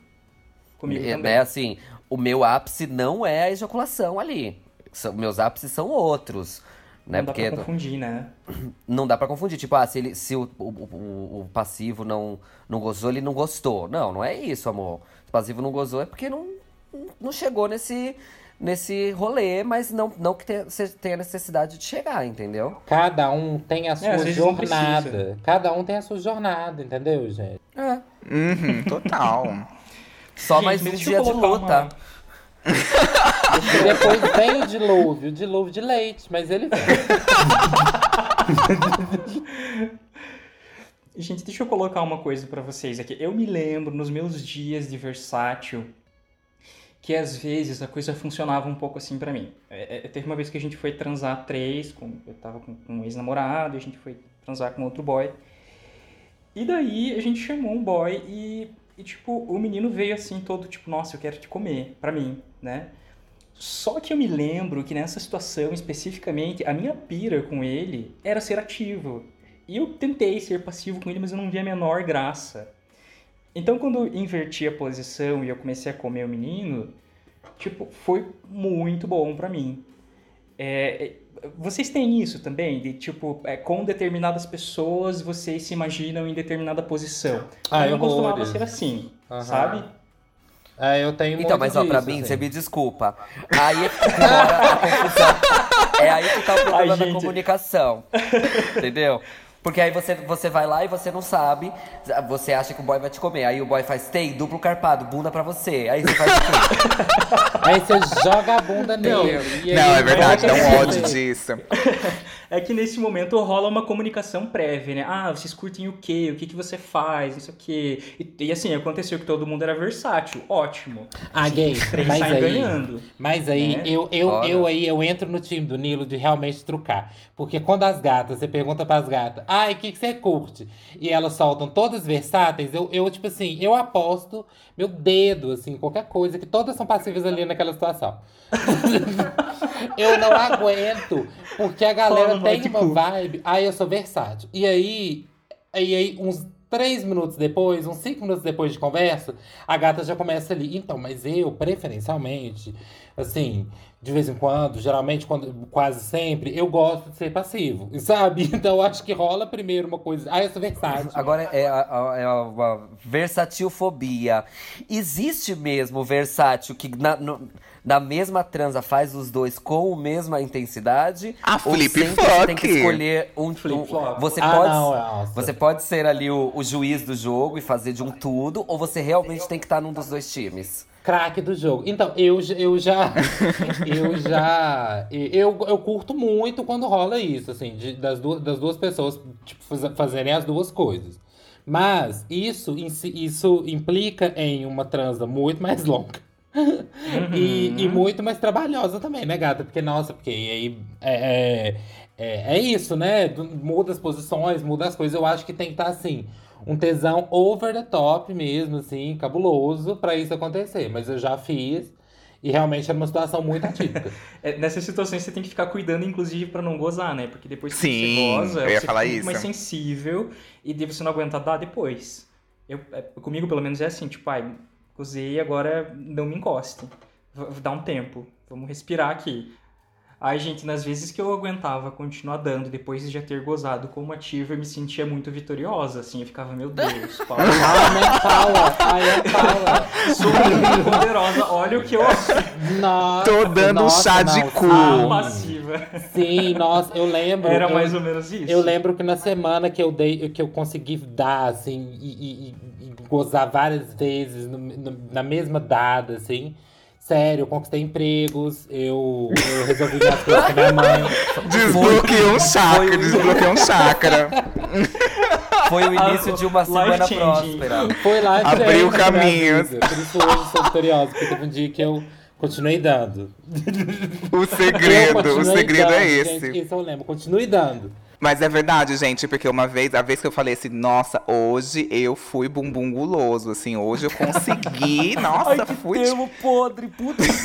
Comigo É, também. né, assim, o meu ápice não é a ejaculação ali. São, meus ápices são outros. Né? Não dá Porque pra confundir, né? não dá pra confundir. Tipo, ah, se, ele, se o, o, o- o passivo não, não gozou, ele não gostou. Não, não é isso, amor. Se o passivo não gozou é porque não, não chegou nesse, nesse rolê, mas não, não que tenha, você tenha necessidade de chegar, entendeu? Cada um tem a às sua não jornada. Cada um tem a sua jornada, entendeu, gente? É. Uhum, total. Só Gente, mais um dia de luta. uma- depois vem o dilúvio, o dilúvio de leite, mas ele vem. Gente, deixa eu colocar uma coisa pra vocês aqui. Eu me lembro nos meus dias de versátil que às vezes a coisa funcionava um pouco assim pra mim. É, é, teve uma vez que a gente foi transar três, com, eu tava com, com um ex-namorado, a gente foi transar com outro boy. E daí a gente chamou um boy e, e, tipo, o menino veio assim todo tipo, nossa, eu quero te comer, pra mim, né? Só que eu me lembro que nessa situação especificamente, a minha pira com ele era ser ativo. E eu tentei ser passivo com ele, mas eu não vi a menor graça. Então, quando eu inverti a posição e eu comecei a comer o menino, tipo, foi muito bom pra mim. É, é, vocês têm isso também? De, tipo, é, com determinadas pessoas, vocês se imaginam em determinada posição. Ah, eu não costumava horrores. ser assim, Aham. sabe? É, eu tenho Então, muito mas ó, pra mim, assim. você me desculpa. Aí é que mora a confusão. É aí que tá o problema Ai, da comunicação. Entendeu? Porque aí você, você vai lá e você não sabe, você acha que o boy vai te comer. Aí o boy faz, tem, duplo carpado, bunda pra você. Aí você faz o quê? Aí você joga a bunda Não. nele. e aí Não, é verdade, dá um ódio disso. É que nesse momento rola uma comunicação prévia, né? Ah, vocês curtem o quê? O que, que você faz? Isso aqui. E, e assim, aconteceu que todo mundo era versátil. Ótimo. Ah, gay, Três mas saem aí, ganhando. mas aí né? eu, eu, Ora. eu aí eu entro no time do Nilo de realmente trucar. Porque quando as gatas, você pergunta pras gatas, ai, o que, que você curte? E elas soltam todas versáteis, eu, eu, tipo assim, eu aposto meu dedo, assim, qualquer coisa, que todas são passíveis ali naquela situação. eu não aguento, porque a galera tem uma vibe, ai, eu sou versátil. E aí, e aí uns três minutos depois, uns cinco minutos depois de conversa, a gata já começa ali. Então, mas eu, preferencialmente, assim, de vez em quando, geralmente, quando, quase sempre, eu gosto de ser passivo, sabe? Então, eu acho que rola primeiro uma coisa. Ah, eu sou versátil. Agora é, a, é uma versatilfobia. Existe mesmo versátil que na, no- na mesma transa faz os dois com a mesma intensidade? Ah, ou flip sempre você tem que flop. escolher um, um Flip-flop. você ah, pode não. Você pode ser ali o, o juiz do jogo e fazer de um tudo, ou você realmente tem que estar num dos dois times? Craque do jogo. Então, eu, eu já. eu já. Eu, eu curto muito quando rola isso, assim, de- das, duas, das duas pessoas tipo, faz- fazerem as duas coisas. Mas isso, isso implica em uma transa muito mais longa. e, e muito mais trabalhosa também, né, gata? Porque, nossa, porque aí é, é, é, é isso, né? Muda as posições, muda as coisas. Eu acho que tem que estar assim, um tesão over the top mesmo, assim, cabuloso, pra isso acontecer. Mas eu já fiz e realmente era uma situação muito atípica. É, nessas situações você tem que ficar cuidando, inclusive, pra não gozar, né? Porque depois que Sim, você goza, eu ia você falar fica muito isso. mais sensível e você não aguenta dar depois. Eu, é, comigo, pelo menos, é assim, tipo, ai, gozei, agora não me encoste. V- Dá um tempo, vamos respirar aqui. Ai, gente, nas vezes que eu aguentava continuar dando depois de já ter gozado como ativo, eu me sentia muito vitoriosa, assim, eu ficava, meu Deus, Paula, ah, minha Paula! Ai, a Paula! sou muito poderosa, olha o que eu Nossa, Tô dando um nossa, chá de cu. Ah, sim. passiva. Sim, nossa, eu lembro. Era eu- mais ou menos isso. Eu lembro que na semana que eu dei, que eu consegui dar, assim, e, e- e gozar várias vezes no- no- na mesma dada, assim. Sério, eu conquistei empregos, eu, eu resolvi minhas coisas com a minha mãe. Desbloqueou um chakra, desbloqueou um chakra. Foi o início de uma semana changing. Foi próspera. lá e Abriu caminhos. vida. Por isso hoje eu sou vitoriosa, porque teve um dia que eu continuei dando. O segredo, o continuei segredo dando, é gente, esse. esse eu lembro, continue dando. Mas é verdade, gente, porque uma vez, a vez que eu falei assim, nossa, hoje eu fui bumbum guloso, assim, hoje eu consegui, nossa, fui. termo podre, puta que.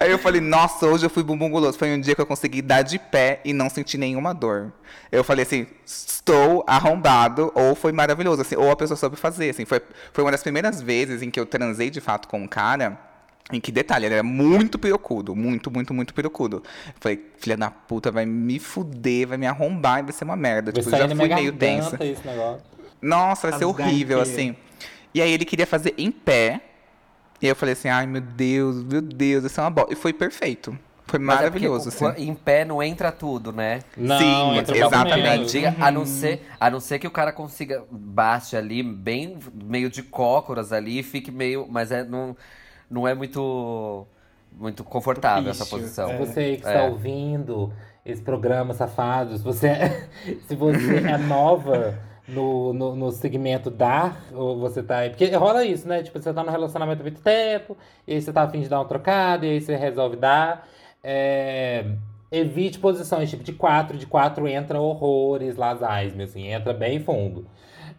Aí eu falei, nossa, hoje eu fui bumbum guloso. Foi um dia que eu consegui dar de pé e não senti nenhuma dor. Eu falei assim, estou arrombado, ou foi maravilhoso, assim, ou a pessoa soube fazer, assim. Foi, foi uma das primeiras vezes em que eu transei de fato com um cara. Em que detalhe, ele era muito pirocudo, muito, muito, muito pirocudo. Eu falei, filha da puta, vai me fuder, vai me arrombar e vai ser uma merda. Vai Tipo, já fui meio tensa. Nossa, vai ser horrível, assim. E aí ele queria fazer em pé. E eu falei assim, ai meu Deus, meu Deus, isso é uma bosta. E foi perfeito. Foi Mas é maravilhoso, porque assim. Em pé não entra tudo, né? Não, Sim, entra exatamente. Diga, a, não ser, a não ser que o cara consiga baixe ali, bem meio de cócoras ali, e fique meio. Mas é, não, não é muito, muito confortável essa posição. é. Você que É. está ouvindo esse programa safado, se você, se você é nova no, no, no segmento dar, ou você tá aí. Porque rola isso, né? Tipo, você tá no relacionamento há muito tempo, e aí você tá afim de dar uma trocada, e aí você resolve dar. É, evite posições tipo de quatro, de quatro entra horrores, lasasme, assim, entra bem fundo.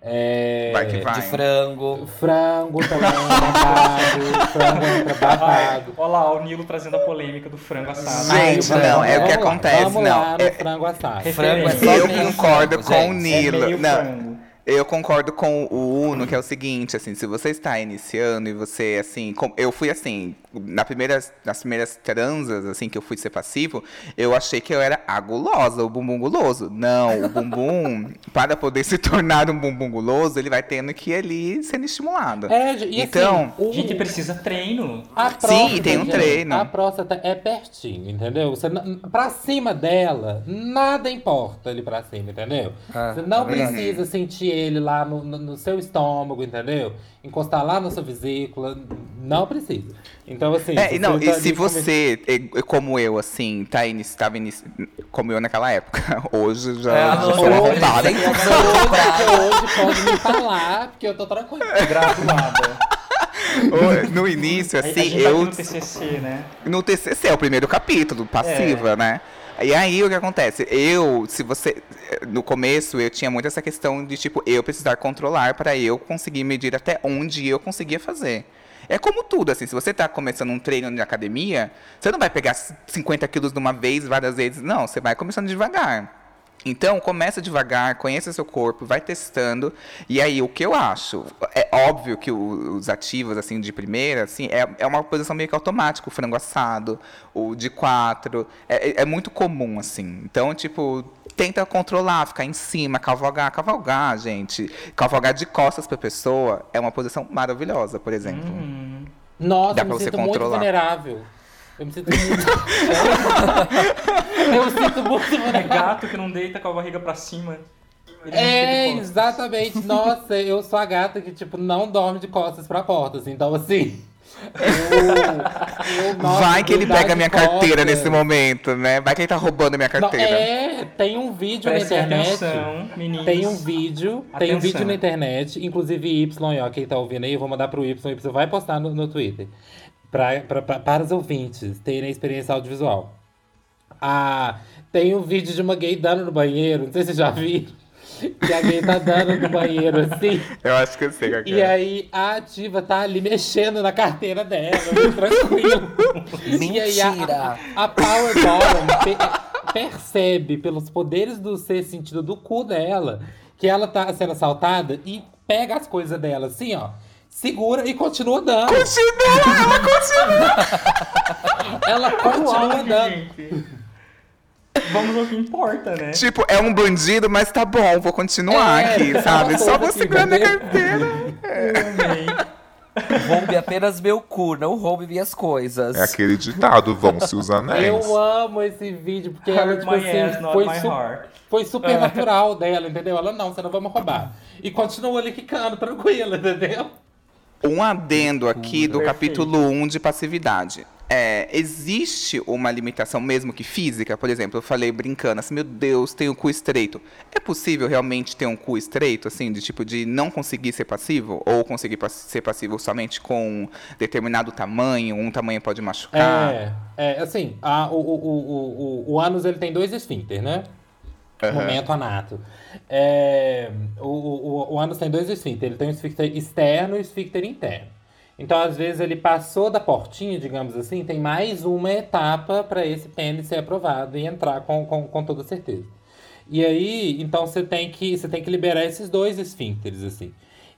É, Vai que vai. De frango. Frango também, babado. frango babado. Olha lá, o Nilo trazendo a polêmica do frango assado. Gente, Ai, não, é o que lá, acontece, Vamos não. lá no É- frango assado. Frango é só Eu concordo frango, com o gente. Nilo. É meio não, frango. Eu concordo com o Uno, que é o seguinte, assim, se você está iniciando e você, assim, com- eu fui assim, na primeira, nas primeiras transas, assim, que eu fui ser passivo, eu achei que eu era a gulosa, o bumbum guloso. Não, o bumbum, para poder se tornar um bumbum guloso, ele vai tendo que ir ali sendo estimulado. É, e Então, assim, o- Gente, precisa treino. a Sim, próstata, tem um gente, treino. A próstata é pertinho, entendeu? Você, pra cima dela, nada importa ali pra cima, entendeu? Ah, Você não vendo? precisa sentir ele lá no, no, no seu estômago, entendeu? Encostar lá na sua vesícula, não precisa. Então, assim. É, e não, e se você, é, como eu, assim, tá inici, tava inici, como eu naquela época, hoje já, É, já sou hoje- arrombada. Hoje, hoje pode me falar, porque eu tô tranquila. Graduada. Ô, No início, A- a assim, gente tá eu. no TCC, né? No TCC, é o primeiro capítulo, passiva, né? E aí, o que acontece? Eu, se você. No começo, eu tinha muito essa questão de, tipo, eu precisar controlar para eu conseguir medir até onde eu conseguia fazer. É como tudo, assim, se você tá começando um treino de academia, você não vai pegar 50 quilos de uma vez, várias vezes. Não, você vai começando devagar. Então, começa devagar, conheça seu corpo, vai testando. E aí, o que eu acho? É óbvio que os ativos, assim, de primeira, assim, é, é uma posição meio que automática. O frango assado, o de quatro. É, é- é muito comum, assim. Então, tipo, tenta controlar, ficar em cima, cavalgar. Cavalgar, gente. Cavalgar de costas pra pessoa é uma posição maravilhosa, por exemplo. Nossa, Dá pra me você sinto muito controlar. vulnerável. Eu me sinto muito. eu me sinto muito É vulnerável. gato que não deita com a barriga pra cima. Ele não É, exatamente. Nossa, eu sou a gata que, tipo, não dorme de costas pra portas. Então, assim. Eu, eu, nossa, Vai que ele pega de minha carteira costas. nesse momento, né? Vai que ele tá roubando minha Não, carteira. é, tem um vídeo Prestem na internet. atenção, meninos. Tem um vídeo, tem um Atenção. vídeo na internet, inclusive Y, ó, quem tá ouvindo aí, eu vou mandar pro Y, o Y vai postar no, no Twitter. Pra, pra- pra- para os ouvintes terem a experiência audiovisual. Ah, tem um vídeo de uma gay dando no banheiro, não sei se vocês já viram. Que a gay tá dando no banheiro assim. Eu acho que eu sei qual E é. aí a ativa tá ali mexendo na carteira dela, muito tranquilo. E aí a, Mentira! a, a Power Bottom pe- percebe pelos poderes do ser sentido do cu dela que ela tá sendo assaltada e pega as coisas dela assim, ó. Segura e continua dando. Ela continua Uau, dando. gente. Vamos ao que importa, né? Tipo, é um bandido, mas tá bom, vou continuar É, aqui, tá sabe? Só vou segurando a carteira. Eu amei. Roube apenas meu cu, não roube minhas coisas. É aquele ditado, vão-se os anéis. Eu amo esse vídeo, porque ela, tipo assim, ass, foi, su- foi super natural dela, entendeu? Ela, não, você não vai me roubar. E continua ali quicando, tranquila, entendeu? Um adendo aqui do capítulo 1 de passividade. É, existe uma limitação mesmo que física? Por exemplo, eu falei brincando assim, meu Deus, tem o cu estreito. É possível realmente ter um cu estreito, assim, de tipo de não conseguir ser passivo? Ou conseguir ser passivo somente com determinado tamanho? Um tamanho pode machucar? É, é assim, a- o, o, o, o, o ânus ele tem dois esfíncteres, né? Aham. Momento anato. É, o, o, o ânus tem dois esfíncteres. Ele tem um esfíncter externo e um esfíncter interno. Então, às vezes, ele passou da portinha, digamos assim, tem mais uma etapa para esse pênis ser aprovado e entrar com, com, com toda certeza. E aí, então você tem que você tem que liberar esses dois esfíncteres, assim.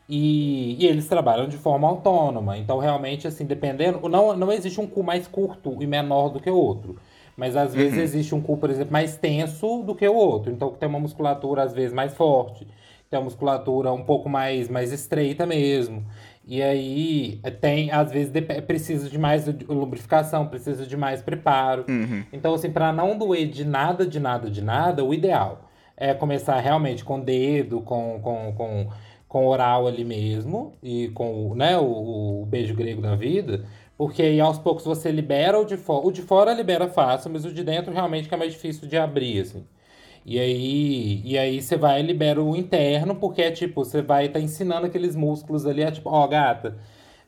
E, e eles trabalham de forma autônoma. Então, realmente, assim, dependendo. Não, não existe um cu mais curto e menor do que o outro. Mas às vezes existe um cu, por exemplo, mais tenso do que o outro. Então tem uma musculatura, às vezes, mais forte. Tem uma musculatura um pouco mais, mais estreita mesmo. E aí tem, às vezes, dep- precisa de mais lubrificação, precisa de mais preparo. Uhum. Então, assim, para não doer de nada, de nada, de nada, o ideal é começar realmente com dedo, com, com, com, com oral ali mesmo, e com né, o, o beijo grego da vida, porque aí aos poucos você libera o de fora. O de fora libera fácil, mas o de dentro realmente que é mais difícil de abrir, assim. E aí, e aí você vai e libera o interno, porque é tipo, você vai estar ensinando aqueles músculos ali, é tipo, ó, gata,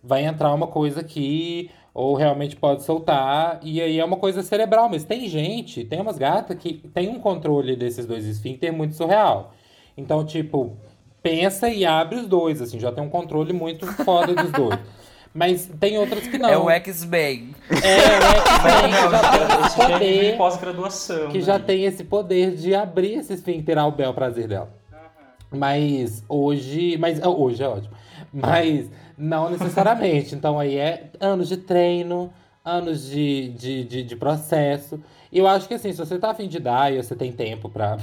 vai entrar uma coisa aqui, ou realmente pode soltar, e aí é uma coisa cerebral, mas tem gente, tem umas gatas que tem um controle desses dois esfíncter muito surreal. Então, tipo, pensa e abre os dois, assim, já tem um controle muito foda dos dois. Mas tem outras que não. É o X-Men. É, o X-Men que já tem esse é poder que né? já tem esse poder de abrir esse esfíncter ao bel prazer dela. Mas hoje. Mas ah, hoje é ótimo. Mas não necessariamente. Então aí é anos de treino, anos de, de, de, de processo. E eu acho que assim, se você tá afim de dar e você tem tempo pra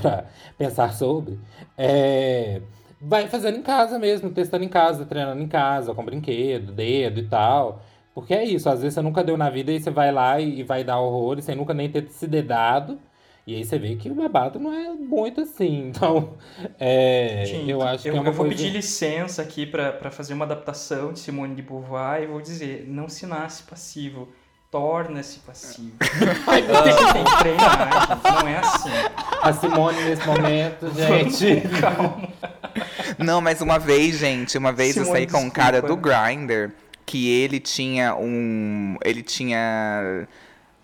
pensar sobre, é, vai fazendo em casa mesmo, testando em casa, treinando em casa, com brinquedo, dedo e tal. Porque é isso, às vezes você nunca deu na vida e você vai lá e, e vai dar horrores sem nunca nem ter se dedado. E aí você vê que o babado não é muito assim. Então, é, Gente, eu acho eu, que é uma eu vou coisa... pedir licença aqui pra fazer uma adaptação de Simone de Beauvoir e vou dizer, não se nasce passivo, torna-se passivo. Meu tem, que treinar, gente, não é assim. A Simone, nesse momento, gente... Calma. Não, mas uma vez, gente, uma vez eu Simone, saí com um desculpa. cara do Grindr que ele tinha um. Ele tinha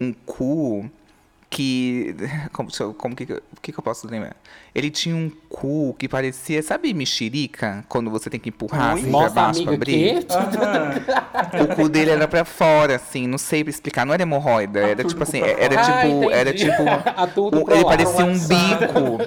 um cu que. Como, eu- como que, o que, que eu posso lembrar? Ele tinha um cu que parecia, sabe, mexerica? Quando você tem que empurrar assim pra baixo pra abrir. Aham. O cu dele era pra fora, assim, não sei explicar, não era hemorroida, era tipo assim, era fora. Ah, tipo, era tipo, A tudo um- pro ele parecia um bico,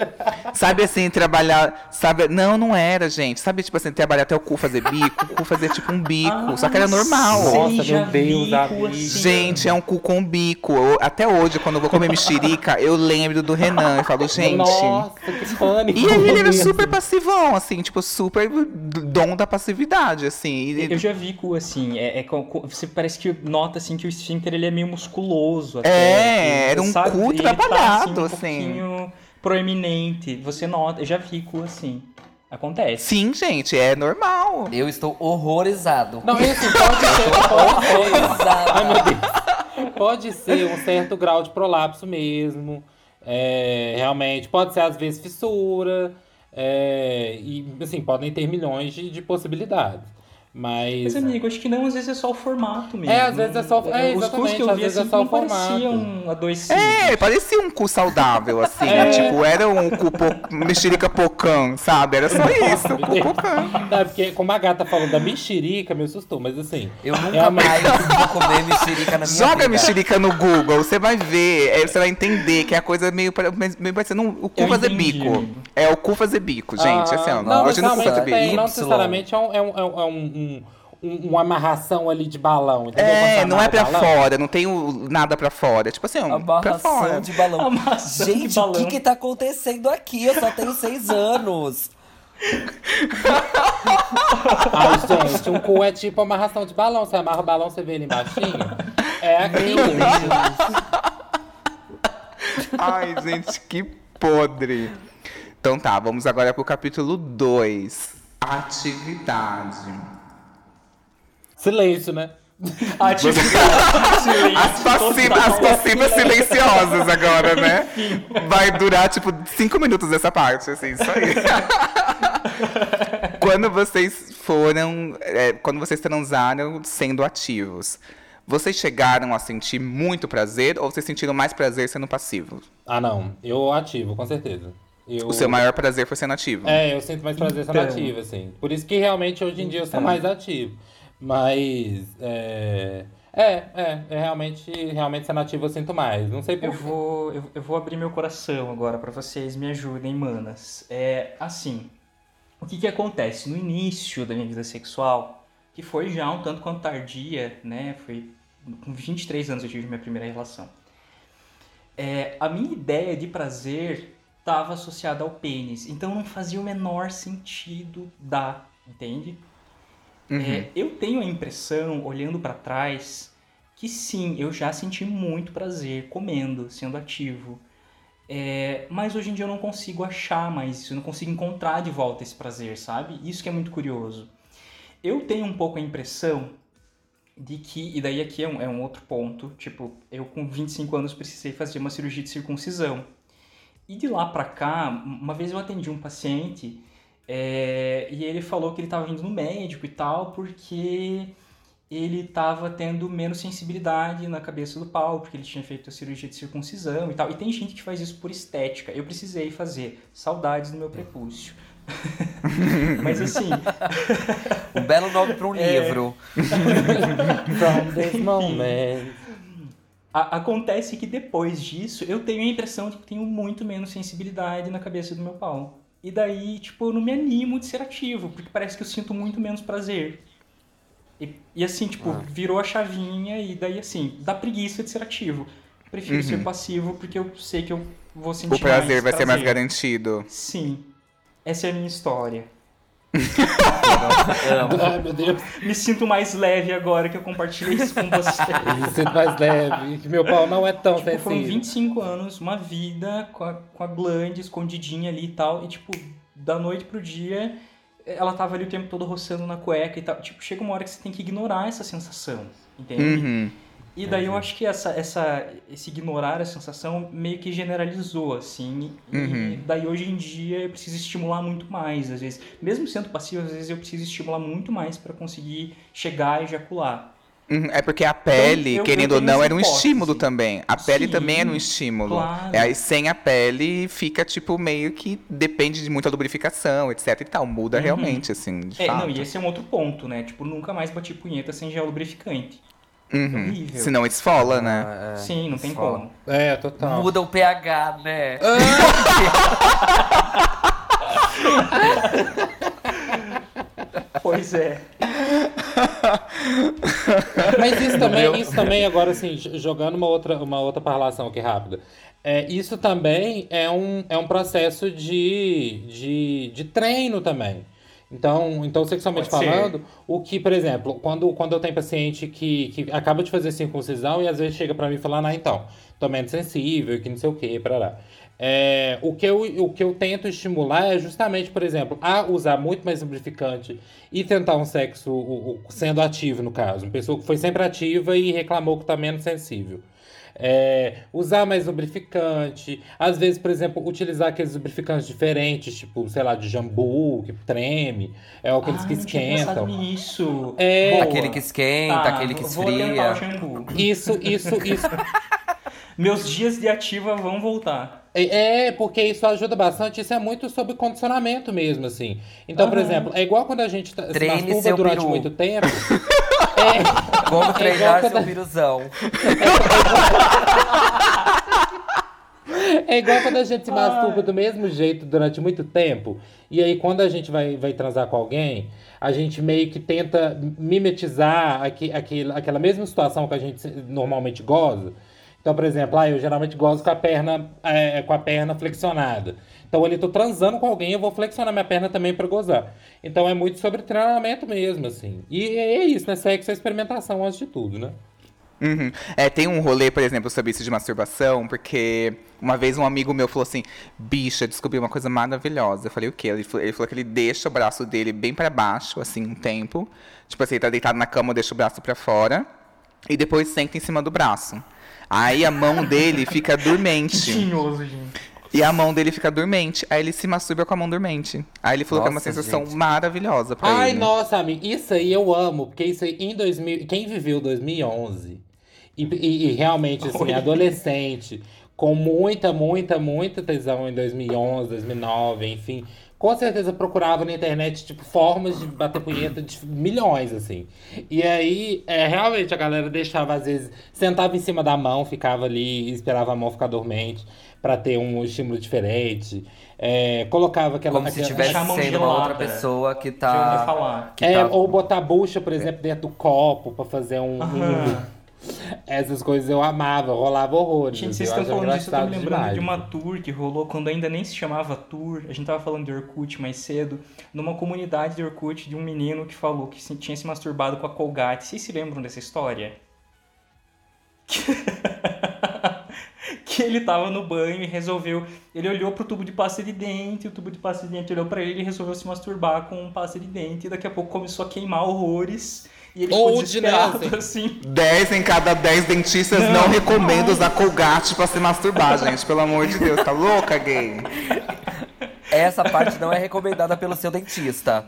sabe assim, trabalhar, sabe, não, não era, gente, sabe tipo assim, trabalhar até o cu fazer bico, o cu fazia tipo um bico, só que era normal. sei, Nossa, meu Deus, cu assim. Gente, é um cu com bico. Eu- até hoje, quando eu vou comer mexerica, eu lembro do Renan e falo, gente. Nossa, que pânico. E aí ele era mesmo. super passivão, assim, tipo, super dom da passividade, assim. E- Eu já vi cu assim, é, é você parece que nota assim que o esfíncter ele é meio musculoso até, É, assim, era um sabe? cu Ele tá, trabalhado, um assim. pouquinho proeminente. Você nota, eu já vi cu assim. Acontece. Sim, gente, é normal. Eu estou horrorizado. Não, assim, pode ser, pode ser. Horrorizado. Ai, meu Deus. Pode ser um certo grau de prolapso mesmo. É, realmente, pode ser às vezes fissura. é, e assim, podem ter milhões de, de possibilidades. Mas. Mas, amigo, acho que não, às vezes é só o formato mesmo. É, às vezes é só- é, Os cus que eu exatamente, às vi vezes é assim, só o não pareciam formato. adoecidos. É, parecia um cu saudável, assim. É. Tipo, era um cu po... mexerica pocã, sabe? Era só isso, um cu pocã. Não, porque como a gata falou da mexerica, me assustou, mas assim. Eu nunca Realmente. mais vou comer mexerica na minha Joga vida. mexerica no Google, você vai ver, você vai entender que é a coisa meio, meio parecendo um- o cu Eu fazer entendi, bico. É o cu fazer bico, gente. assim, ó, não, hoje não necessariamente fazer bico. tem, não Y. necessariamente é, um, é, um, é um- é um- um- um- uma amarração ali de balão, entendeu? É, você não é pra balão. fora, não tem o- nada pra fora. Tipo assim, um, pra Amarração fora. de balão. Amarração de Gente, o que que tá acontecendo aqui? Eu só tenho seis anos. Ai, gente, um cu é tipo amarração de balão. Você amarra o balão, você vê ele embaixinho. É aquilo. Ai, gente, que podre. Então tá, vamos agora pro capítulo 2. Atividade. Silêncio, né? Ativo silêncio As, passi- total. as passivas silenciosas agora, né? Vai durar, tipo, cinco minutos essa parte, assim, isso aí. quando vocês foram. é, quando vocês transaram sendo ativos, vocês chegaram a sentir muito prazer ou vocês sentiram mais prazer sendo passivo? Ah, não. Eu ativo, com certeza. Eu... O seu maior prazer foi sendo ativo. É, eu sinto mais prazer sendo Então. ativo, assim. Por isso que realmente hoje em dia eu sou Então. mais ativo. Mas. É, é, é, é realmente, realmente sendo ativo eu sinto mais. Não sei Eu por vou, eu, eu vou abrir meu coração agora pra vocês, me ajudem, manas. É assim, o que que acontece? No início da minha vida sexual, que foi já um tanto quanto tardia, né? Foi com 23 anos eu tive minha primeira relação. É, a minha ideia de prazer estava associada ao pênis, então não fazia o menor sentido dar, entende? É, eu tenho a impressão, olhando pra trás, que sim, eu já senti muito prazer comendo, sendo ativo. É, mas hoje em dia eu não consigo achar mais isso, eu não consigo encontrar de volta esse prazer, sabe? Isso que é muito curioso. Eu tenho um pouco a impressão de que, e daí aqui é um, é um outro ponto, tipo, eu com 25 anos precisei fazer uma cirurgia de circuncisão. E de lá pra cá, uma vez eu atendi um paciente é, e ele falou que ele estava indo no médico e tal, porque ele estava tendo menos sensibilidade na cabeça do pau, porque ele tinha feito a cirurgia de circuncisão e tal. E tem gente que faz isso por estética. Eu precisei fazer. Saudades do meu prepúcio. Mas assim, Um belo nome pra um É. livro. From this moment. a- acontece que depois disso eu tenho a impressão de que tenho muito menos sensibilidade na cabeça do meu pau. E daí, tipo, eu não me animo de ser ativo, porque parece que eu sinto muito menos prazer. E, e assim, tipo, virou a chavinha e daí, assim, dá preguiça de ser ativo. Prefiro ser passivo porque eu sei que eu vou sentir O prazer vai ser mais prazer. garantido. Sim. Essa é a minha história. Ai, meu Deus. Me sinto mais leve agora que eu compartilhei isso com você. Me sinto mais leve. Que meu pau não é tão Tipo, foram sensível. 25 anos, uma vida com a, com a glande escondidinha ali e tal. E, tipo, da noite pro dia, ela tava ali o tempo todo roçando na cueca e tal. Tipo, chega uma hora que você tem que ignorar essa sensação, entende? Uhum. E daí eu acho que essa, essa, esse ignorar a sensação meio que generalizou, assim. E Uhum. daí hoje em dia eu preciso estimular muito mais, às vezes. Mesmo sendo passivo, às vezes eu preciso estimular muito mais para conseguir chegar e ejacular. Uhum, É porque a pele, eu- eu querendo ou tenho não, era um estímulo também. A pele Sim, também era um estímulo. claro. É, Aí sem a pele fica, tipo, meio que depende de muita lubrificação, etc e tal. Muda Uhum. realmente, assim, de É, fato. não, e esse é um outro ponto, né? Tipo, nunca mais bati punheta sem gel lubrificante. Uhum. horrível. Senão esfola, né? Ah, é. Sim, não tem Foda. como. É, total. Muda o pH, né? Pois é. Mas isso também, Meu. isso também agora assim, jogando uma outra, uma outra parlação aqui rápida. É, isso também é um, é um processo de, de, de treino também. Então, então, sexualmente Pode ser. falando, o que, por exemplo, quando, quando eu tenho paciente que, que acaba de fazer circuncisão e às vezes chega pra mim e fala, ah, então, tô menos sensível, que não sei o que, parará. É, o, que eu, o que eu tento estimular é justamente, por exemplo, a usar muito mais lubrificante e tentar um sexo o- o- sendo ativo, no caso. Uma pessoa que foi sempre ativa e reclamou que tá menos sensível. É, usar mais lubrificante. Às vezes, por exemplo, utilizar aqueles lubrificantes diferentes, tipo, sei lá, de jambu, que treme, é aqueles ah, que esquentam. nisso. É. Boa. Aquele que esquenta, Tá, aquele que esfria. o jambu. Isso, isso, isso. Meus dias de ativa vão voltar. É, é, porque isso ajuda bastante. Isso é muito sobre condicionamento mesmo, assim. Então, por Aham. exemplo, é igual quando a gente tá- se masturba durante peru. muito tempo. é, Como treinar quando- seu piruzão. É igual quando a gente se masturba do mesmo jeito durante muito tempo. E aí, quando a gente vai, vai transar com alguém, a gente meio que tenta mimetizar aqui, aquele, aquela mesma situação que a gente normalmente goza. Então, por exemplo, ah, eu geralmente gozo com a perna, é, com a perna flexionada. Então, ali, tô transando com alguém, eu vou flexionar minha perna também para gozar. Então, é muito sobre treinamento mesmo, assim. E é isso, né? Sexo é experimentação antes de tudo, né? Uhum. É, tem um rolê, por exemplo, sobre isso de masturbação, porque uma vez um amigo meu falou assim: bicha, descobri uma coisa maravilhosa. Eu falei, o quê? Ele falou, ele falou que ele deixa o braço dele bem pra baixo, assim, um tempo. Tipo assim, ele tá deitado na cama, deixa o braço pra fora. E depois senta em cima do braço. Aí a mão dele fica dormente. Tinhoso, gente. E a mão dele fica dormente. Aí ele se masturba com a mão dormente. Aí ele falou que é uma Nossa, sensação gente. maravilhosa pra Ai, ele. nossa, amigo, isso aí eu amo, porque isso aí em 2000, quem viveu 2011 e, e- e realmente assim, Oi. adolescente, com muita, muita, muita tesão em 2011, 2009, enfim, com certeza procurava na internet tipo formas de bater punheta de milhões assim. E aí, é, realmente a galera deixava às vezes sentava em cima da mão, ficava ali e esperava a mão ficar dormente pra ter um estímulo diferente. É, colocava aquela Como se aquela- estivesse a mão sendo uma outra pessoa que tá. falar. que É, tá- ou botar a bucha, por exemplo, dentro do copo pra fazer um. um-. Essas coisas eu amava, rolava horrores. Gente, vocês estão falando disso, eu tô me lembrando demais. de uma tour que rolou quando ainda nem se chamava tour. A gente tava falando de Orkut mais cedo. Numa comunidade de Orkut de um menino que falou que se- tinha se masturbado com a Colgate. Vocês se lembram dessa história? que ele tava no banho e resolveu. Ele olhou pro tubo de pasta de dente, o tubo de pasta de dente olhou pra ele e resolveu se masturbar com um pasta de dente. E daqui a pouco começou a queimar horrores. E ele desesperado, Nelson. assim. 10 em cada 10 dentistas não, recomendam usar Colgate pra se masturbar, gente. Pelo amor de Deus, tá louca, gay? Essa parte não é recomendada pelo seu dentista.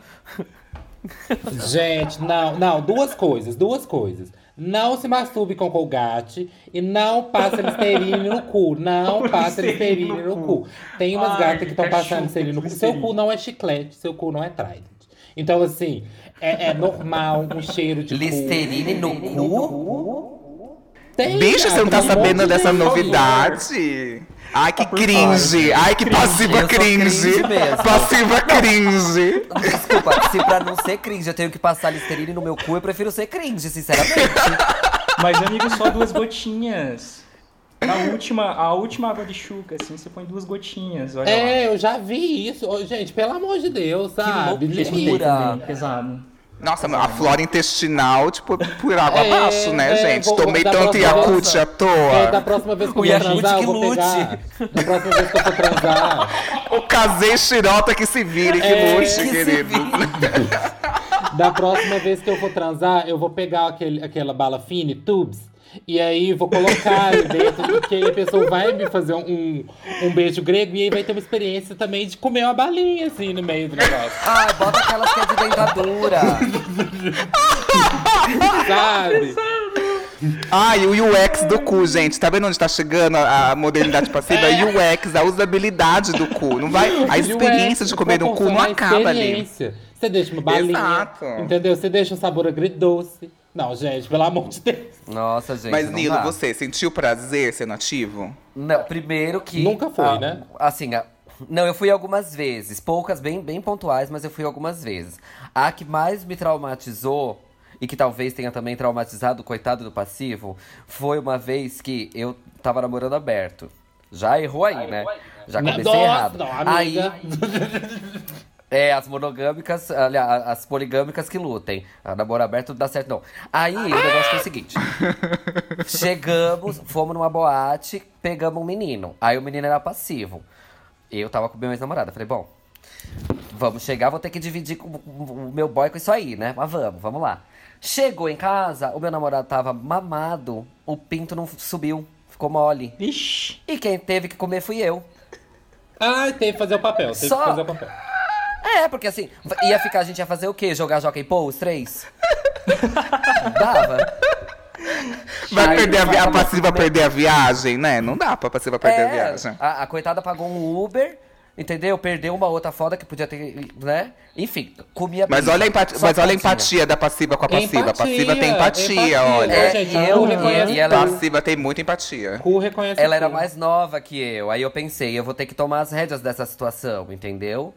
Gente, não, não, duas coisas, duas coisas. Não se masturbe com colgate e não passe Listerine no cu. Não passe Listerine no no cu. Tem umas Ai, gatas que estão passando Listerine no cu. Seu cu não é chiclete, seu cu não é Trident. Então, assim, é, é normal um cheiro de Listerine cu. no cu? Tem, Bicho, você não tá sabendo dessa de- novidade? Ai, que por cringe! Ai, que passiva cringe! cringe mesmo. Passiva cringe! Desculpa, se pra não ser cringe eu tenho que passar Listerine no meu cu, eu prefiro ser cringe, sinceramente. Mas, amigo, só duas gotinhas. A última, a última água de chuca, assim, você põe duas gotinhas, olha lá. É, eu já vi isso. Gente, pelo amor de Deus, sabe? loucura. Limite. também, pesado. Nossa, a flora intestinal, tipo, por água É, abaixo, né, é, gente? vou- Tomei tanto vez- à É, da toa. próxima vez que eu O for transar, que eu vou lute. pegar. Da próxima vez que eu for transar. O casei xirota que se vire, que É, lute, que querido. Da próxima vez que eu for transar, eu vou pegar aquele, aquela bala fine, tubes. E aí vou colocar ali dentro, que aí a pessoa vai me fazer um, um beijo grego e aí vai ter uma experiência também de comer uma balinha assim no meio do negócio. Ai, bota aquelas que é de dentadura. Sabe? Ah, e o UX do cu, gente. Tá vendo onde tá chegando a, a modernidade passiva? É. UX, a usabilidade do cu. Não vai, a experiência de comer no cu não acaba ali. Você deixa uma balinha, Exato. entendeu? Você deixa um sabor agridoce. Não, gente, pelo amor de Deus. Nossa, gente. Mas, não Nilo, dá. você sentiu prazer sendo ativo? Não, primeiro que. Nunca foi, ah, né? Assim, ah, não, eu fui algumas vezes. Poucas, bem, bem pontuais, mas eu fui algumas vezes. A que mais me traumatizou, e que talvez tenha também traumatizado o coitado do passivo, foi uma vez que eu tava namorando aberto. Já errou aí, né? Já comecei Nossa, errado. não, aí, amiga. é, as monogâmicas, aliás, as poligâmicas que lutem. A namoro aberto não dá certo, não. Aí o negócio foi o seguinte: chegamos, fomos numa boate, pegamos um menino. Aí o menino era passivo. Eu tava com meu ex-namorado. Falei, bom, vamos chegar, vou ter que dividir com o meu boy com isso aí, né? Mas vamos, vamos lá. Chegou em casa, o meu namorado tava mamado, o pinto não subiu, ficou mole. Ixi. E quem teve que comer fui eu. Ai, teve que fazer o papel, teve Só- que fazer o papel. É, porque assim, ia ficar, a gente ia fazer o quê? Jogar Jockey Pô, os três? Dava. Vai Aí, perder a, vi- a passiva perder a viagem, né? Não dá pra passiva perder a É, viagem. a, a coitada pagou um Uber, entendeu? Perdeu uma outra foda que podia ter, né? Enfim, comia Mas bicha, olha a empatia, mas olha a empatia da passiva com a passiva. A passiva tem Empatia, empatia, empatia. olha. É, gente, eu- e ela-. Passiva tem muita empatia. Ela era mais nova que eu. Aí eu pensei, eu vou ter que tomar as rédeas dessa situação, entendeu?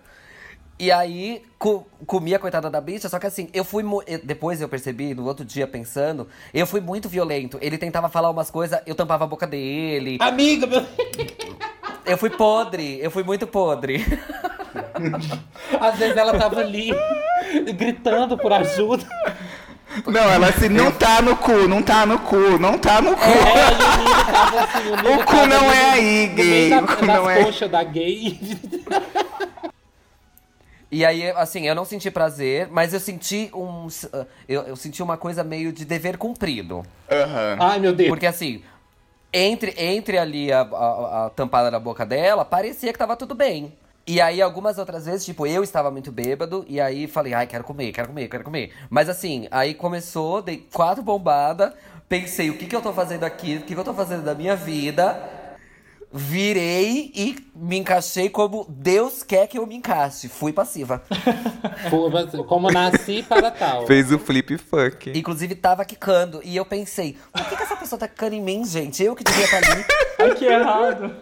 E aí, co comi a coitada da bicha, só que assim, eu fui. Depois eu percebi, no outro dia pensando, eu fui muito violento. Ele tentava falar umas coisas, eu tampava a boca dele. Amiga, meu... Eu fui podre, eu fui muito podre. às vezes ela tava ali gritando por ajuda. Não, ela assim, não tá no cu, não tá no cu, não tá no cu. É, tava assim, o O cu tava não é aí, gay, da- o cu não é. coxas da gay. E aí, assim, eu não senti prazer, mas eu senti um. Eu, eu senti uma coisa meio de dever cumprido. Aham. Ai, meu Deus. Porque assim, entre, entre ali a, a- a tampada da boca dela, parecia que tava tudo bem. E aí, algumas outras vezes, tipo, eu estava muito bêbado, e aí falei, ai, quero comer, quero comer, quero comer. Mas assim, aí começou, dei quatro bombadas, pensei, o que que eu tô fazendo aqui, o que que eu tô fazendo da minha vida? Virei e me encaixei como Deus quer que eu me encaixe. Fui passiva. Foi, Como nasci para tal. Fez o flip fuck. Inclusive, tava quicando. E eu pensei, por que, que essa pessoa tá quicando em mim, gente? Eu que devia estar ali. Ai, que errado.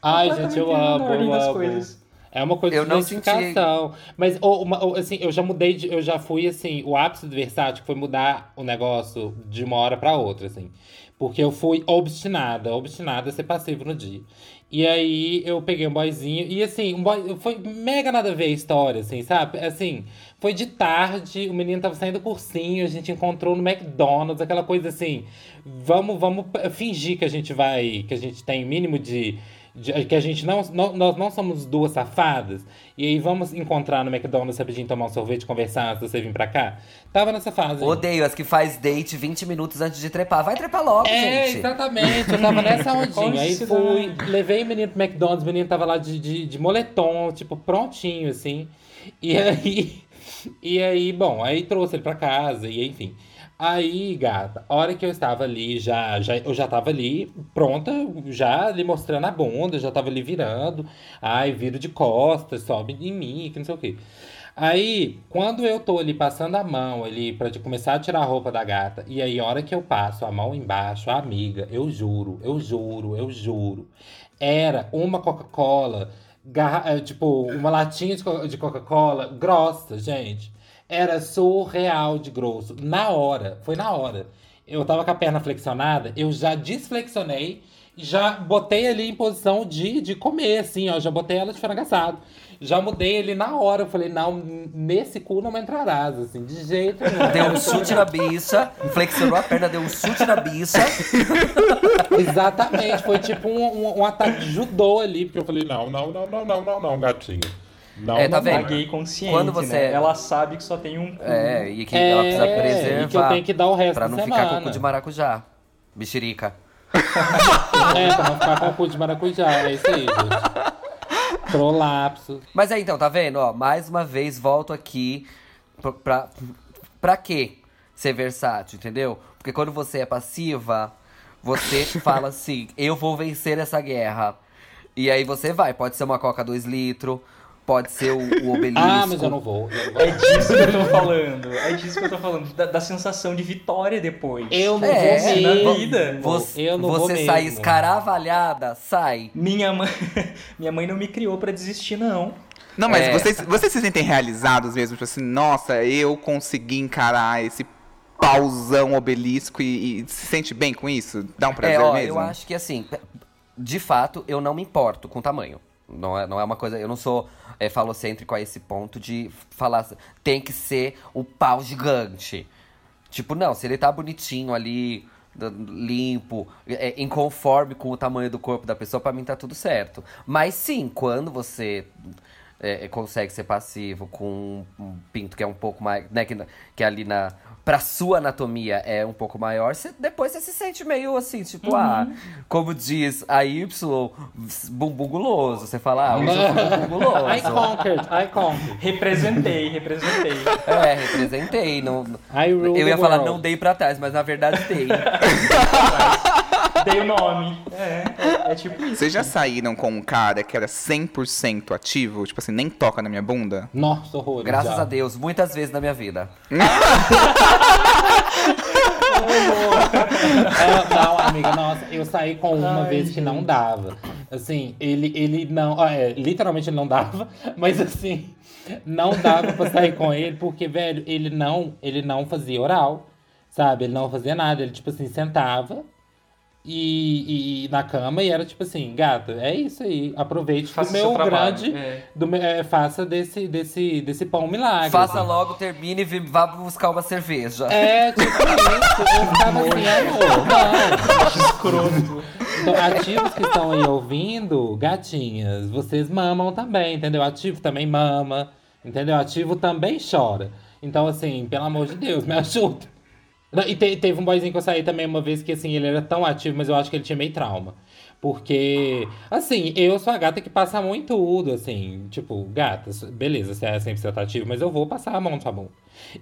Ai, gente, eu amo, eu das amo. coisas. É uma coisa Eu de não identificação. Mas, ô, uma- ô, assim, eu já mudei, de, eu já fui, assim, o ápice do Versátil foi mudar o negócio de uma hora pra outra, assim. Porque eu fui obstinada, obstinada a ser passivo no dia. E aí eu peguei um boyzinho, e assim, um boy, foi mega nada a ver a história, assim, sabe? Assim, foi de tarde, o menino tava saindo do cursinho, a gente encontrou no McDonald's, aquela coisa assim, vamos, vamos fingir que a gente vai, que a gente tem mínimo de de- que a gente não, não- Nós não somos duas safadas. E aí vamos encontrar no McDonald's rapidinho, tomar um sorvete, conversar antes de você vir pra cá. Tava nessa fase. Odeio as que faz date 20 minutos antes de trepar. Vai trepar logo, É, gente. exatamente. Eu tava nessa ondinha. aí fui, Honestidade. levei o menino pro McDonald's, o menino tava lá de, de, de moletom, tipo, prontinho, assim. E aí. E aí, bom, aí trouxe ele pra casa, e enfim. Aí, gata, a hora que eu estava ali, já, já, eu já tava ali, pronta, já ali mostrando a bunda, já tava ali virando. Ai, viro de costas, sobe em mim, que não sei o quê. Aí, quando eu tô ali passando a mão ali pra começar a tirar a roupa da gata, e aí a hora que eu passo a mão embaixo, amiga, eu juro, eu juro, eu juro, era uma Coca-Cola, eh, tipo, uma latinha de Coca-Cola grossa, gente. Era surreal de grosso. Na hora, foi na hora. Eu tava com a perna flexionada, eu já desflexionei, já botei ali em posição de, de comer, assim, ó. Já botei ela de frango assado. Já mudei ele na hora. Eu falei, não, nesse cu não entrarás, assim, de jeito nenhum. Deu um chute na bicha, flexionou a perna, deu um chute na bicha. Exatamente, foi tipo um, um, um ataque de judô ali, porque eu falei, não, não, não, não, não, não, não, gatinho. Não, É, tá não, vendo? Gay consciente, Quando você- né? Ela sabe que só tem um cu. É, e que ela precisa É, preservar. e que eu tenho que dar o resto Pra não ficar com o cu de maracujá. Mexerica. É, pra não ficar com o cu de maracujá, é isso aí, gente. Prolapso. Mas aí, então, tá vendo? Ó, mais uma vez, volto aqui pra, pra, pra quê ser versátil, entendeu? Porque quando você é passiva, você fala assim, eu vou vencer essa guerra. E aí você vai, pode ser uma coca 2 litros, pode ser o, o obelisco. Ah, mas eu não vou. Eu não vou. É disso que eu tô falando. É disso que eu tô falando. Da, da sensação de vitória depois. Eu não É, vou na mesmo. vida. Você, eu não vou você sai mesmo. escaravalhada, sai. Minha mãe, minha mãe não me criou pra desistir, não. Não, mas É. vocês, vocês se sentem realizados mesmo? Tipo assim, nossa, eu consegui encarar esse pauzão obelisco e, e se sente bem com isso? Dá um prazer é, ó, mesmo? eu acho que assim, de fato, eu não me importo com o tamanho. Não é, não é uma coisa. Eu não sou é, falocêntrico a esse ponto de falar. Tem que ser o pau gigante. Tipo, não, se ele tá bonitinho ali, limpo, é, inconforme com o tamanho do corpo da pessoa, pra mim tá tudo certo. Mas sim, quando você é, consegue ser passivo com um pinto que é um pouco mais. Né, que, que ali na. Pra sua anatomia é um pouco maior, você- depois você se sente meio assim, tipo, ah, como diz a Y, bumbum guloso. Você fala, ah, hoje eu fui bumbum guloso. I conquered, I conquered. Representei, representei. É, representei. Não, eu ia falar, world. não dei pra trás, mas na verdade dei. Dei o nome. É, é, é tipo isso. Vocês já saíram com um cara que era 100% ativo? Tipo assim, nem toca na minha bunda? Nossa, horror. Graças a Deus, muitas vezes na minha vida. É, não, amiga, nossa, eu saí com uma Ai, vez que não dava. Assim, ele, ele não. É, literalmente ele não dava, mas assim, não dava pra sair com ele, porque, velho, ele não, ele não fazia oral, sabe? Ele não fazia nada. Ele, tipo assim, sentava e, e- na cama, e era tipo assim, gata, é isso aí. Aproveite Faça do meu trabalho, grande. é. Do, meu- é, faça desse, desse, desse pão milagre. Faça assim. logo, termine e vá buscar uma cerveja. É, tipo isso. Eu ficava assim, amor, não. Então, ativos que estão aí ouvindo, gatinhas, vocês mamam também, entendeu? Ativo também mama, entendeu? Ativo também chora. Então, assim, pelo amor de Deus, me ajuda. Não, E te- teve um boyzinho que eu saí também uma vez que, assim, ele era tão ativo, mas eu acho que ele tinha meio trauma. Porque, assim, eu sou a gata que passa a mão em tudo, assim. Tipo, gata, beleza, você é 100% ativo, mas eu vou passar a mão na sua mão.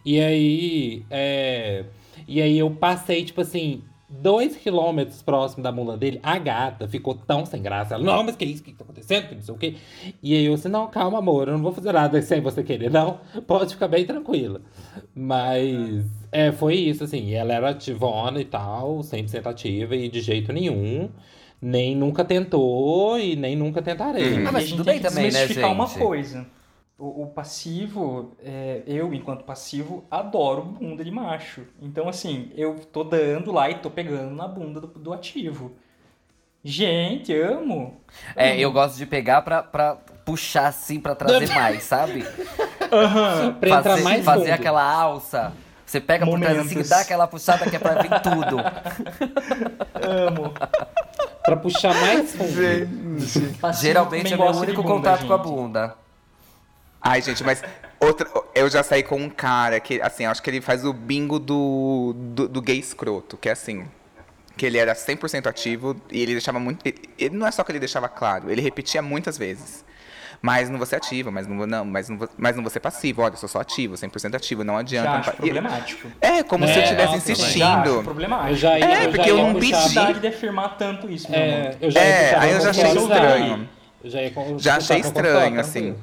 E aí, é... E aí eu passei, tipo assim, dois quilômetros próximo da mula dele. A gata ficou tão sem graça. Ela, não, mas que isso? O que tá acontecendo? Que não sei o quê. E aí eu disse, não, calma, amor, eu não vou fazer nada sem você querer, não. Pode ficar bem tranquila. Mas, é, foi isso, assim. E ela era ativona e tal, 100% ativa e de jeito nenhum. Nem nunca tentou e nem nunca tentarei. Ah, mas a gente tudo tem bem que também, né, desmistificar uma gente? coisa. O, o passivo, é, eu, enquanto passivo, adoro bunda de macho. Então, assim, eu tô dando lá e tô pegando na bunda do, do ativo. Gente, amo. É, eu gosto de pegar pra, pra puxar assim, pra trazer mais, sabe? Pra entrar fazer, mais fazer fundo. aquela alça. Você pega por trás assim, Momentos. dá aquela puxada que é pra vir tudo. Amo. Pra puxar mais fundo. Passivo Geralmente é meu único bunda, contato com a gente. bunda. Ai, gente, mas outra, eu já saí com um cara que, assim, acho que ele faz o bingo do, do, do gay escroto, que é assim. Que ele era 100% ativo e ele deixava muito. Ele, ele não é só que ele deixava claro, ele repetia muitas vezes. Mas não vou ser ativo, mas não vou, não, mas não vou, mas não vou ser passivo. Olha, eu sou só ativo, 100% ativo, não adianta. Já acho problemático. É, como se eu É, estivesse nossa, Já acho insistindo. problemático. Eu já ia, É, eu porque já eu ia não pedi. de afirmar tanto isso, meu amor. É, eu já ia É, puxar aí eu já achei estranho. Eu já ia Já achei estranho, assim.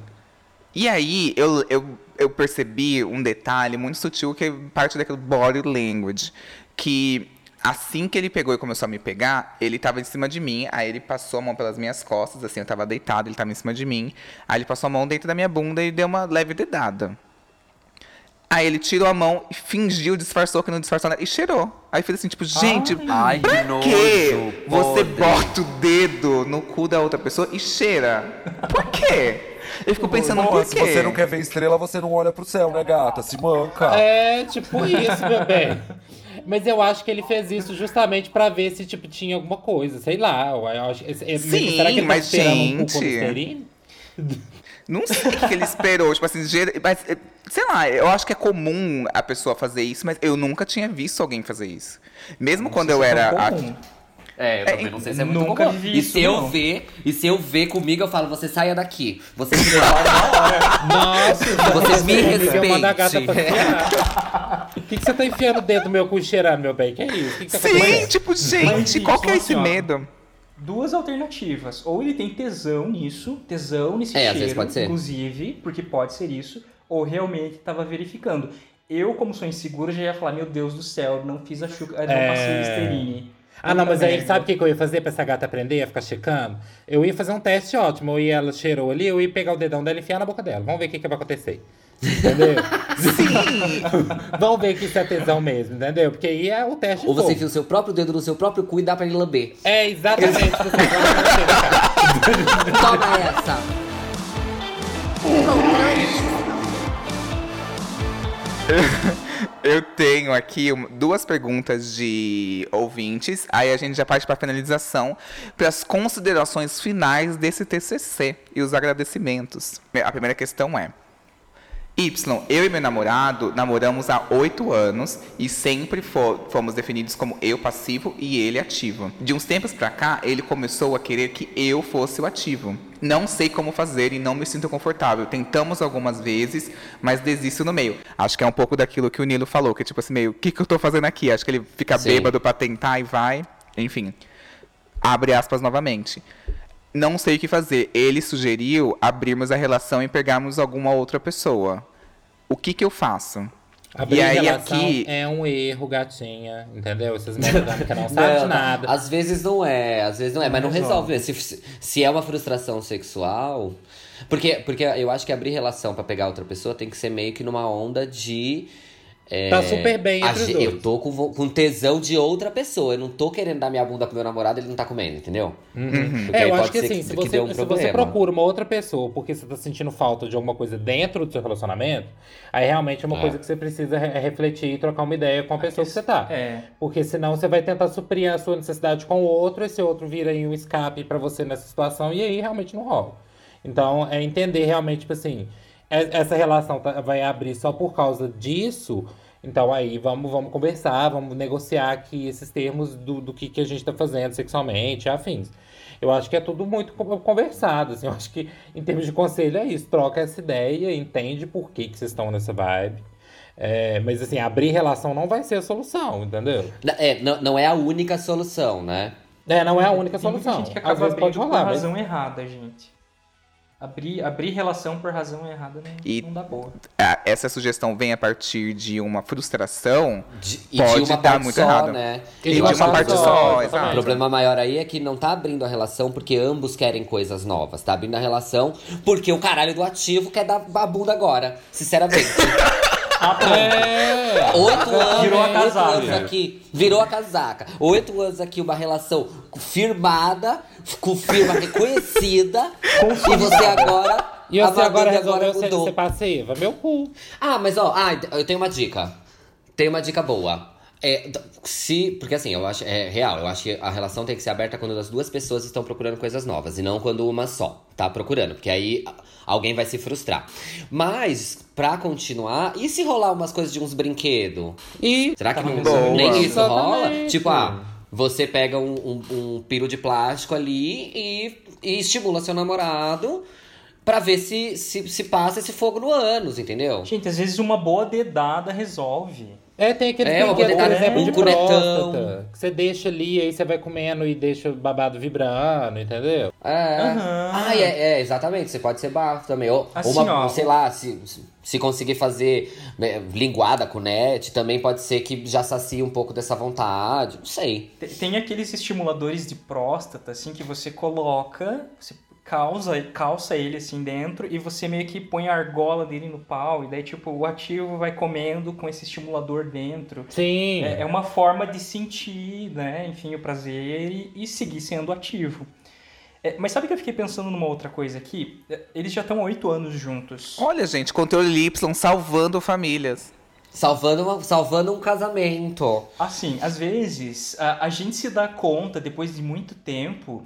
E aí, eu, eu, eu percebi um detalhe muito sutil que é parte daquele body language. Que assim que ele pegou e começou a me pegar, ele tava em cima de mim, aí ele passou a mão pelas minhas costas, assim, eu tava deitado, ele tava em cima de mim. Aí ele passou a mão dentro da minha bunda e deu uma leve dedada. Aí ele tirou a mão e fingiu, disfarçou que não disfarçou nada e cheirou. Aí fez assim, tipo, gente, Ai, que pra nojo, que você podre. bota o dedo no cu da outra pessoa e cheira? Por quê? Eu fico pensando, Pô, por se quê? você não quer ver estrela, você não olha pro céu, né, gata? Se manca. É, tipo isso, meu bem. Mas eu acho que ele fez isso justamente pra ver se, tipo, tinha alguma coisa, sei lá. Eu acho, é- é- Sim, será que ele mas, tá esperando um gente-? Não sei o que ele esperou, tipo assim, mas, eh, sei lá, eu acho que é comum a pessoa fazer isso, mas eu nunca tinha visto alguém fazer isso. Mesmo quando eu é era. comum. É, eu também não sei se é muito nunca comum. vi e isso, se eu não. ver, e se eu ver comigo, eu falo, você saia daqui. Você. Nossa, Você me comigo, eu mando a gata respeite. passear. O que, que você tá enfiando dentro do meu cu cheirando, meu bem? Que é isso? O que, que tá Sim, tipo, gente, qual que é esse assim, ó. medo? Duas alternativas. Ou ele tem tesão nisso, tesão nesse É, às cheiro, vezes pode ser. inclusive, porque pode ser isso, ou realmente estava verificando. Eu, como sou inseguro, já ia falar, meu Deus do céu, não fiz a chuca, não É. passei Listerine. Ah, não, mas aí sabe o que, que eu ia fazer pra essa gata aprender a ficar checando? Eu ia fazer um teste ótimo. Eu ia, ela cheirou ali, eu ia pegar o dedão dela e enfiar na boca dela. Vamos ver o que, que vai acontecer. Entendeu? Sim! Vamos ver que isso é tesão mesmo, entendeu? Porque aí é o teste Ou você enfia o seu próprio dedo no seu próprio cu e dá pra ele lamber. É exatamente o que você. Toma essa! Eu tenho aqui duas perguntas de ouvintes, aí a gente já parte para a finalização, para as considerações finais desse TCC e os agradecimentos. A primeira questão é: Y, eu e meu namorado namoramos há oito anos e sempre fo- fomos definidos como eu passivo e ele ativo. De uns tempos pra cá, ele começou a querer que eu fosse o ativo. Não sei como fazer e não me sinto confortável. Tentamos algumas vezes, mas desisto no meio. Acho que é um pouco daquilo que o Nilo falou, que é tipo assim, meio, o que, que eu tô fazendo aqui? Acho que ele fica Sim. bêbado pra tentar e vai. Enfim. Abre aspas novamente. Não sei o que fazer. Ele sugeriu abrirmos a relação e pegarmos alguma outra pessoa. O que que eu faço? Abrir e aí relação aqui, é um erro, gatinha. Entendeu? Essas monogâmicas não sabem de Não, nada. Às vezes não é, às vezes não é, mas não resolve. resolve. Se, se é uma frustração sexual. Porque, porque eu acho que abrir relação pra pegar outra pessoa tem que ser meio que numa onda de. É, Tá super bem entre os ge- dois. Eu tô com, com tesão de outra pessoa. Eu não tô querendo dar minha bunda pro meu namorado, ele não tá comendo, entendeu? Porque É, eu acho que assim, se que você, dê um se você procura uma outra pessoa porque você tá sentindo falta de alguma coisa dentro do seu relacionamento, aí realmente é uma É. coisa que você precisa re- refletir e trocar uma ideia com a pessoa que você tá. É. Porque senão você vai tentar suprir a sua necessidade com o outro, esse outro vira aí um escape pra você nessa situação e aí realmente não rola. Então, é entender realmente, tipo assim, essa relação tá- vai abrir só por causa disso. Então aí vamos, vamos conversar, vamos negociar aqui esses termos do, do que, que a gente tá fazendo sexualmente, afins. Eu acho que é tudo muito co- conversado, assim. Eu acho que, em termos de conselho, é isso. Troca essa ideia, entende por que, que vocês estão nessa vibe. É, mas, assim, abrir relação não vai ser a solução, entendeu? É, não, não é a única solução, né? É, não é a única Tem solução. gente que Às acaba vezes pode abrindo rolar, por mas... razão errada, gente. Abrir, abrir relação por razão errada não, E- não dá boa. Ah, Essa sugestão vem a partir de uma frustração. De, e Pode de uma dar parte muito só, errado. né? E E de de uma uma parte parte só, só, O problema maior aí é que não tá abrindo a relação porque ambos querem coisas novas. Tá abrindo a relação porque o caralho do ativo quer dar a bunda agora. Sinceramente. É. Oito anos, Virou a oito casaca. anos aqui. Virou a casaca. Oito anos aqui, uma relação firmada, com firma reconhecida. e você agora. E a você agora resolveu ser, mudou. ser passiva? Meu cu. Ah, mas ó, ah, eu tenho uma dica. Tenho uma dica boa. É, se, porque assim, eu acho, é real, eu acho que a relação tem que ser aberta quando as duas pessoas estão procurando coisas novas, e não quando uma só tá procurando, porque aí alguém vai se frustrar. Mas, pra continuar, e se rolar umas coisas de uns brinquedos? E Será que Tava não, nem isso rola? Tipo, ah, você pega um, um, um piro de plástico ali e, e estimula seu namorado pra ver se, se, se passa esse fogo no ânus, entendeu? Gente, às vezes uma boa dedada resolve. É, tem aquele É, por exemplo, um de cunetão. próstata. Que você deixa ali, aí você vai comendo e deixa o babado vibrando, entendeu? É. Aham. Ah, é, é, exatamente. Você pode ser bafo também. Ou, Assim, ou uma, ó, sei lá, se, se conseguir fazer né, linguada com net, também pode ser que já sacie um pouco dessa vontade. Não sei. Te- Tem aqueles estimuladores de próstata, assim, que você coloca, você causa, calça ele assim dentro e você meio que põe a argola dele no pau, e daí, tipo, o ativo vai comendo com esse estimulador dentro. Sim. É, é uma forma de sentir, né, enfim, o prazer e, e seguir sendo ativo. É, mas sabe que eu fiquei pensando numa outra coisa aqui? É, Eles já estão oito anos juntos. Olha, gente, controle Y salvando famílias. Salvando, uma- salvando um casamento. Assim, às vezes a, a gente se dá conta, depois de muito tempo,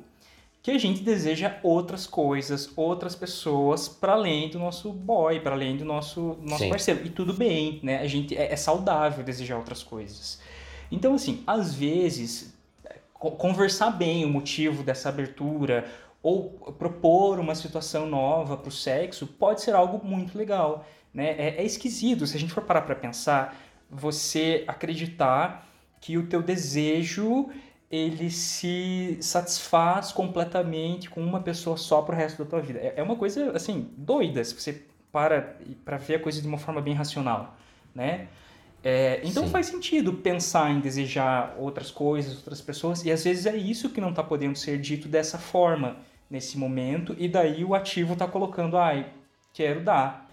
que a gente deseja outras coisas, outras pessoas, para além do nosso boy, para além do nosso, nosso Sim. parceiro. E tudo bem, né? A gente é, é saudável desejar outras coisas. Então, assim, às vezes, co- conversar bem o motivo dessa abertura ou propor uma situação nova para o sexo pode ser algo muito legal. Né? É, é esquisito, se a gente for parar para pensar, você acreditar que o teu desejo ele se satisfaz completamente com uma pessoa só pro resto da tua vida. É é uma coisa, assim, doida, se você para para ver a coisa de uma forma bem racional, né? É, então Sim. faz sentido pensar em desejar outras coisas, outras pessoas, e às vezes é isso que não está podendo ser dito dessa forma nesse momento, e daí o ativo está colocando, ai, quero dar.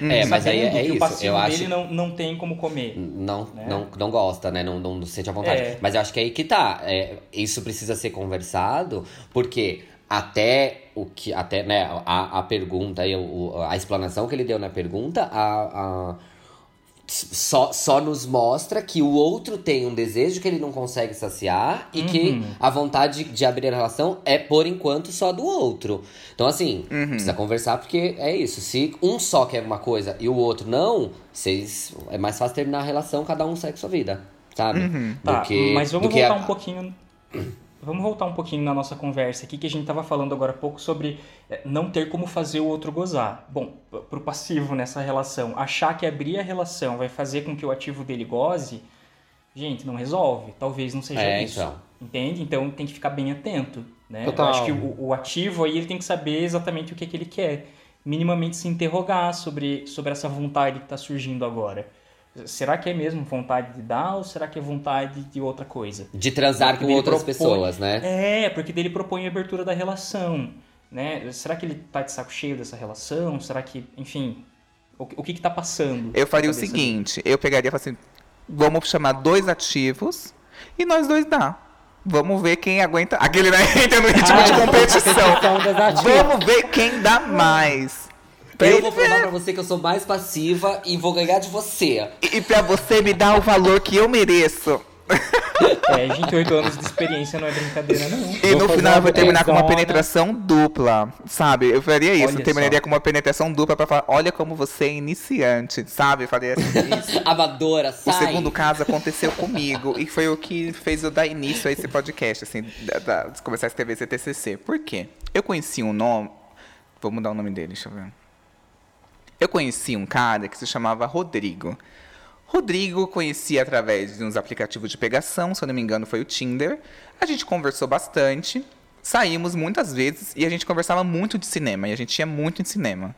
É, mas aí é o isso. Eu acho. dele não, não tem como comer. Não, né? não, não gosta, né? Não, não sente a vontade. É. Mas eu acho que é aí que tá. É, isso precisa ser conversado, porque até o que. Até, né, a, a pergunta e a explanação que ele deu na pergunta, a. a- só, só nos mostra que o outro tem um desejo que ele não consegue saciar e que Uhum. a vontade de abrir a relação é, por enquanto, só do outro. Então, assim, precisa conversar porque é isso. Se um só quer uma coisa e o outro não, vocês, é mais fácil terminar a relação, cada um segue sua vida, sabe? Do Tá, que, mas vamos que voltar a- um pouquinho. Vamos voltar um pouquinho na nossa conversa aqui, que a gente estava falando agora há pouco sobre é, não ter como fazer o outro gozar. Bom, p- pro passivo nessa relação, achar que abrir a relação vai fazer com que o ativo dele goze, gente, não resolve. Talvez não seja É, isso. então. Entende? Então tem que ficar bem atento. Né? Total. Eu acho que o, o ativo aí ele tem que saber exatamente o que, que ele quer. Minimamente se interrogar sobre, sobre essa vontade que está surgindo agora. Será que é mesmo vontade de dar ou será que é vontade de outra coisa? De transar Porque com outras propõe- pessoas, né? É, porque dele propõe a abertura da relação, né? Será que ele tá de saco cheio dessa relação? Será que, enfim, O, o que que tá passando? Eu faria o seguinte, eu pegaria e falaria assim, vamos chamar dois ativos e nós dois dá. Vamos ver quem aguenta. Aquele né, entra no ritmo de Ah, competição. competição. Vamos ver quem dá mais. Pra Eu vou ver. provar pra você que eu sou mais passiva e vou ganhar de você. E pra você me dar o valor que eu mereço. É, 28 anos de experiência não é brincadeira, não. E Vou no final eu vou terminar com uma penetração dupla, sabe? Eu faria isso, Olha eu terminaria só. com uma penetração dupla pra falar, olha como você é iniciante, sabe? Eu faria assim. Amadora, O sai. segundo caso aconteceu comigo e foi o que fez eu dar início a esse podcast, assim, da, da, de começar a escrever esse TCC. Por quê? Eu conheci um nome, vou mudar o nome dele, deixa eu ver. Eu conheci um cara que se chamava Rodrigo. Rodrigo conheci através de uns aplicativos de pegação, se eu não me engano foi o Tinder. A gente conversou bastante, saímos muitas vezes e a gente conversava muito de cinema e a gente ia muito em cinema.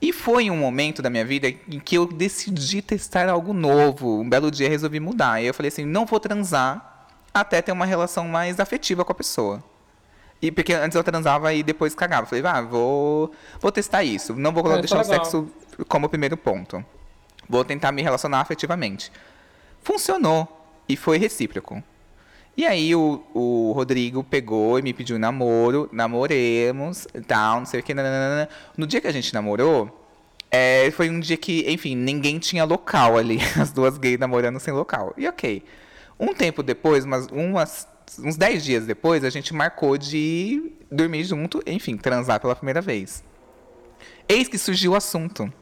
E foi um momento da minha vida em que eu decidi testar algo novo. Um belo dia resolvi mudar. E eu falei assim, não vou transar até ter uma relação mais afetiva com a pessoa. E porque antes eu transava e depois cagava. Falei, ah, vou, vou testar isso. Não vou isso deixar é o sexo como primeiro ponto. Vou tentar me relacionar afetivamente. Funcionou. E foi recíproco. E aí o, o Rodrigo pegou e me pediu namoro, namoremos tal, não sei o que. nananana. No dia que a gente namorou, é, foi um dia que, enfim, ninguém tinha local ali. As duas gays namorando sem local. E ok. Um tempo depois, umas, umas, uns 10 dias depois, a gente marcou de dormir junto, enfim, transar pela primeira vez. Eis que surgiu o assunto.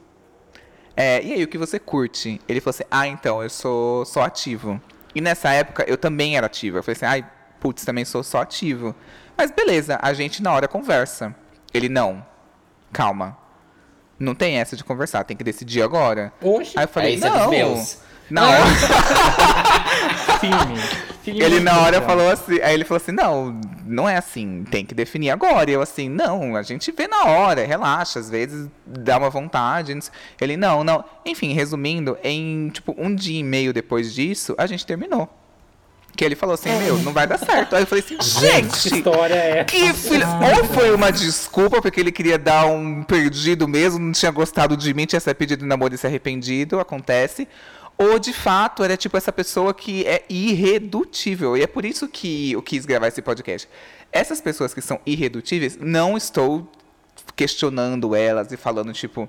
É, e aí, o que você curte? Ele falou assim: Ah, então, eu sou, sou ativo. E nessa época eu também era ativo. Eu falei assim: Ai, putz, também sou só ativo. Mas beleza, a gente na hora conversa. Ele, não, calma. Não tem essa de conversar, tem que decidir agora. Oxe. Aí eu falei: isso é Não. dos meus. Hora, Filme. Filme ele na hora falou assim, aí ele falou assim, não, não é assim, tem que definir agora. E eu assim, não, a gente vê na hora, relaxa, às vezes dá uma vontade. Ele, não, não. Enfim, resumindo, em tipo um dia e meio depois disso, a gente terminou. Que ele falou assim, meu, não vai dar certo. Aí eu falei assim, Que gente, história é essa? que filho. Ou foi uma desculpa, porque ele queria dar um perdido mesmo, não tinha gostado de mim, tinha se pedido namoro e se arrependido, acontece. Ou de fato era tipo essa pessoa que é irredutível. E é por isso que eu quis gravar esse podcast. Essas pessoas que são irredutíveis, não estou questionando elas e falando, tipo,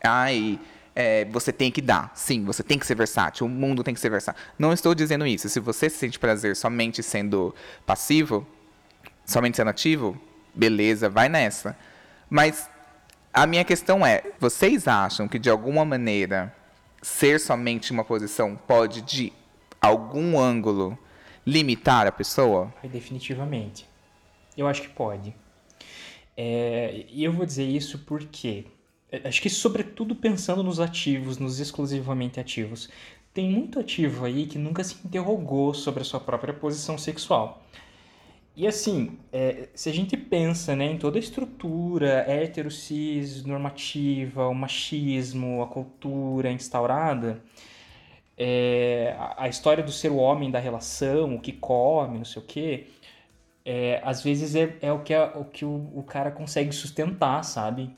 ai, é, você tem que dar. Sim, você tem que ser versátil. O mundo tem que ser versátil. Não estou dizendo isso. Se você sente prazer somente sendo passivo, somente sendo ativo, beleza, vai nessa. Mas a minha questão é: vocês acham que de alguma maneira ser somente uma posição pode, de algum ângulo, limitar a pessoa? Definitivamente. Eu acho que pode. É, e eu vou dizer isso porque, é, acho que sobretudo pensando nos ativos, nos exclusivamente ativos, tem muito ativo aí que nunca se interrogou sobre a sua própria posição sexual. E assim, é, se a gente pensa né, em toda a estrutura hétero, cis, normativa, o machismo, a cultura instaurada, é, a, a história do ser o homem da relação, o que come, não sei o quê, é, às vezes é, é o que, a- o, que o, o cara consegue sustentar, sabe?